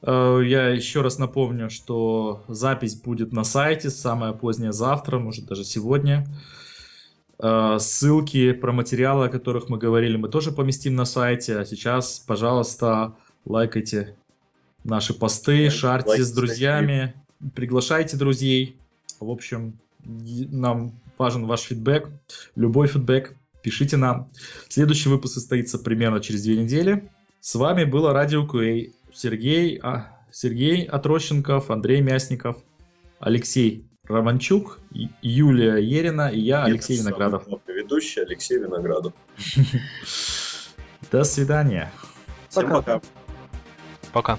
э, я еще раз напомню, что запись будет на сайте самое позднее завтра, может даже сегодня. Э, ссылки про материалы, о которых мы говорили, мы тоже поместим на сайте. А сейчас, пожалуйста, лайкайте наши посты, шарьте с друзьями, приглашайте друзей. В общем, нам важен ваш фидбэк, любой фидбэк. Пишите нам. Следующий выпуск состоится примерно через две недели. С вами было Радио Куэй. Сергей, а, Сергей Отрощенков, Андрей Мясников, Алексей Романчук, Юлия Ерина и я, Алексей Виноградов. Ведущий Алексей Виноградов. До свидания. Всем пока. Пока.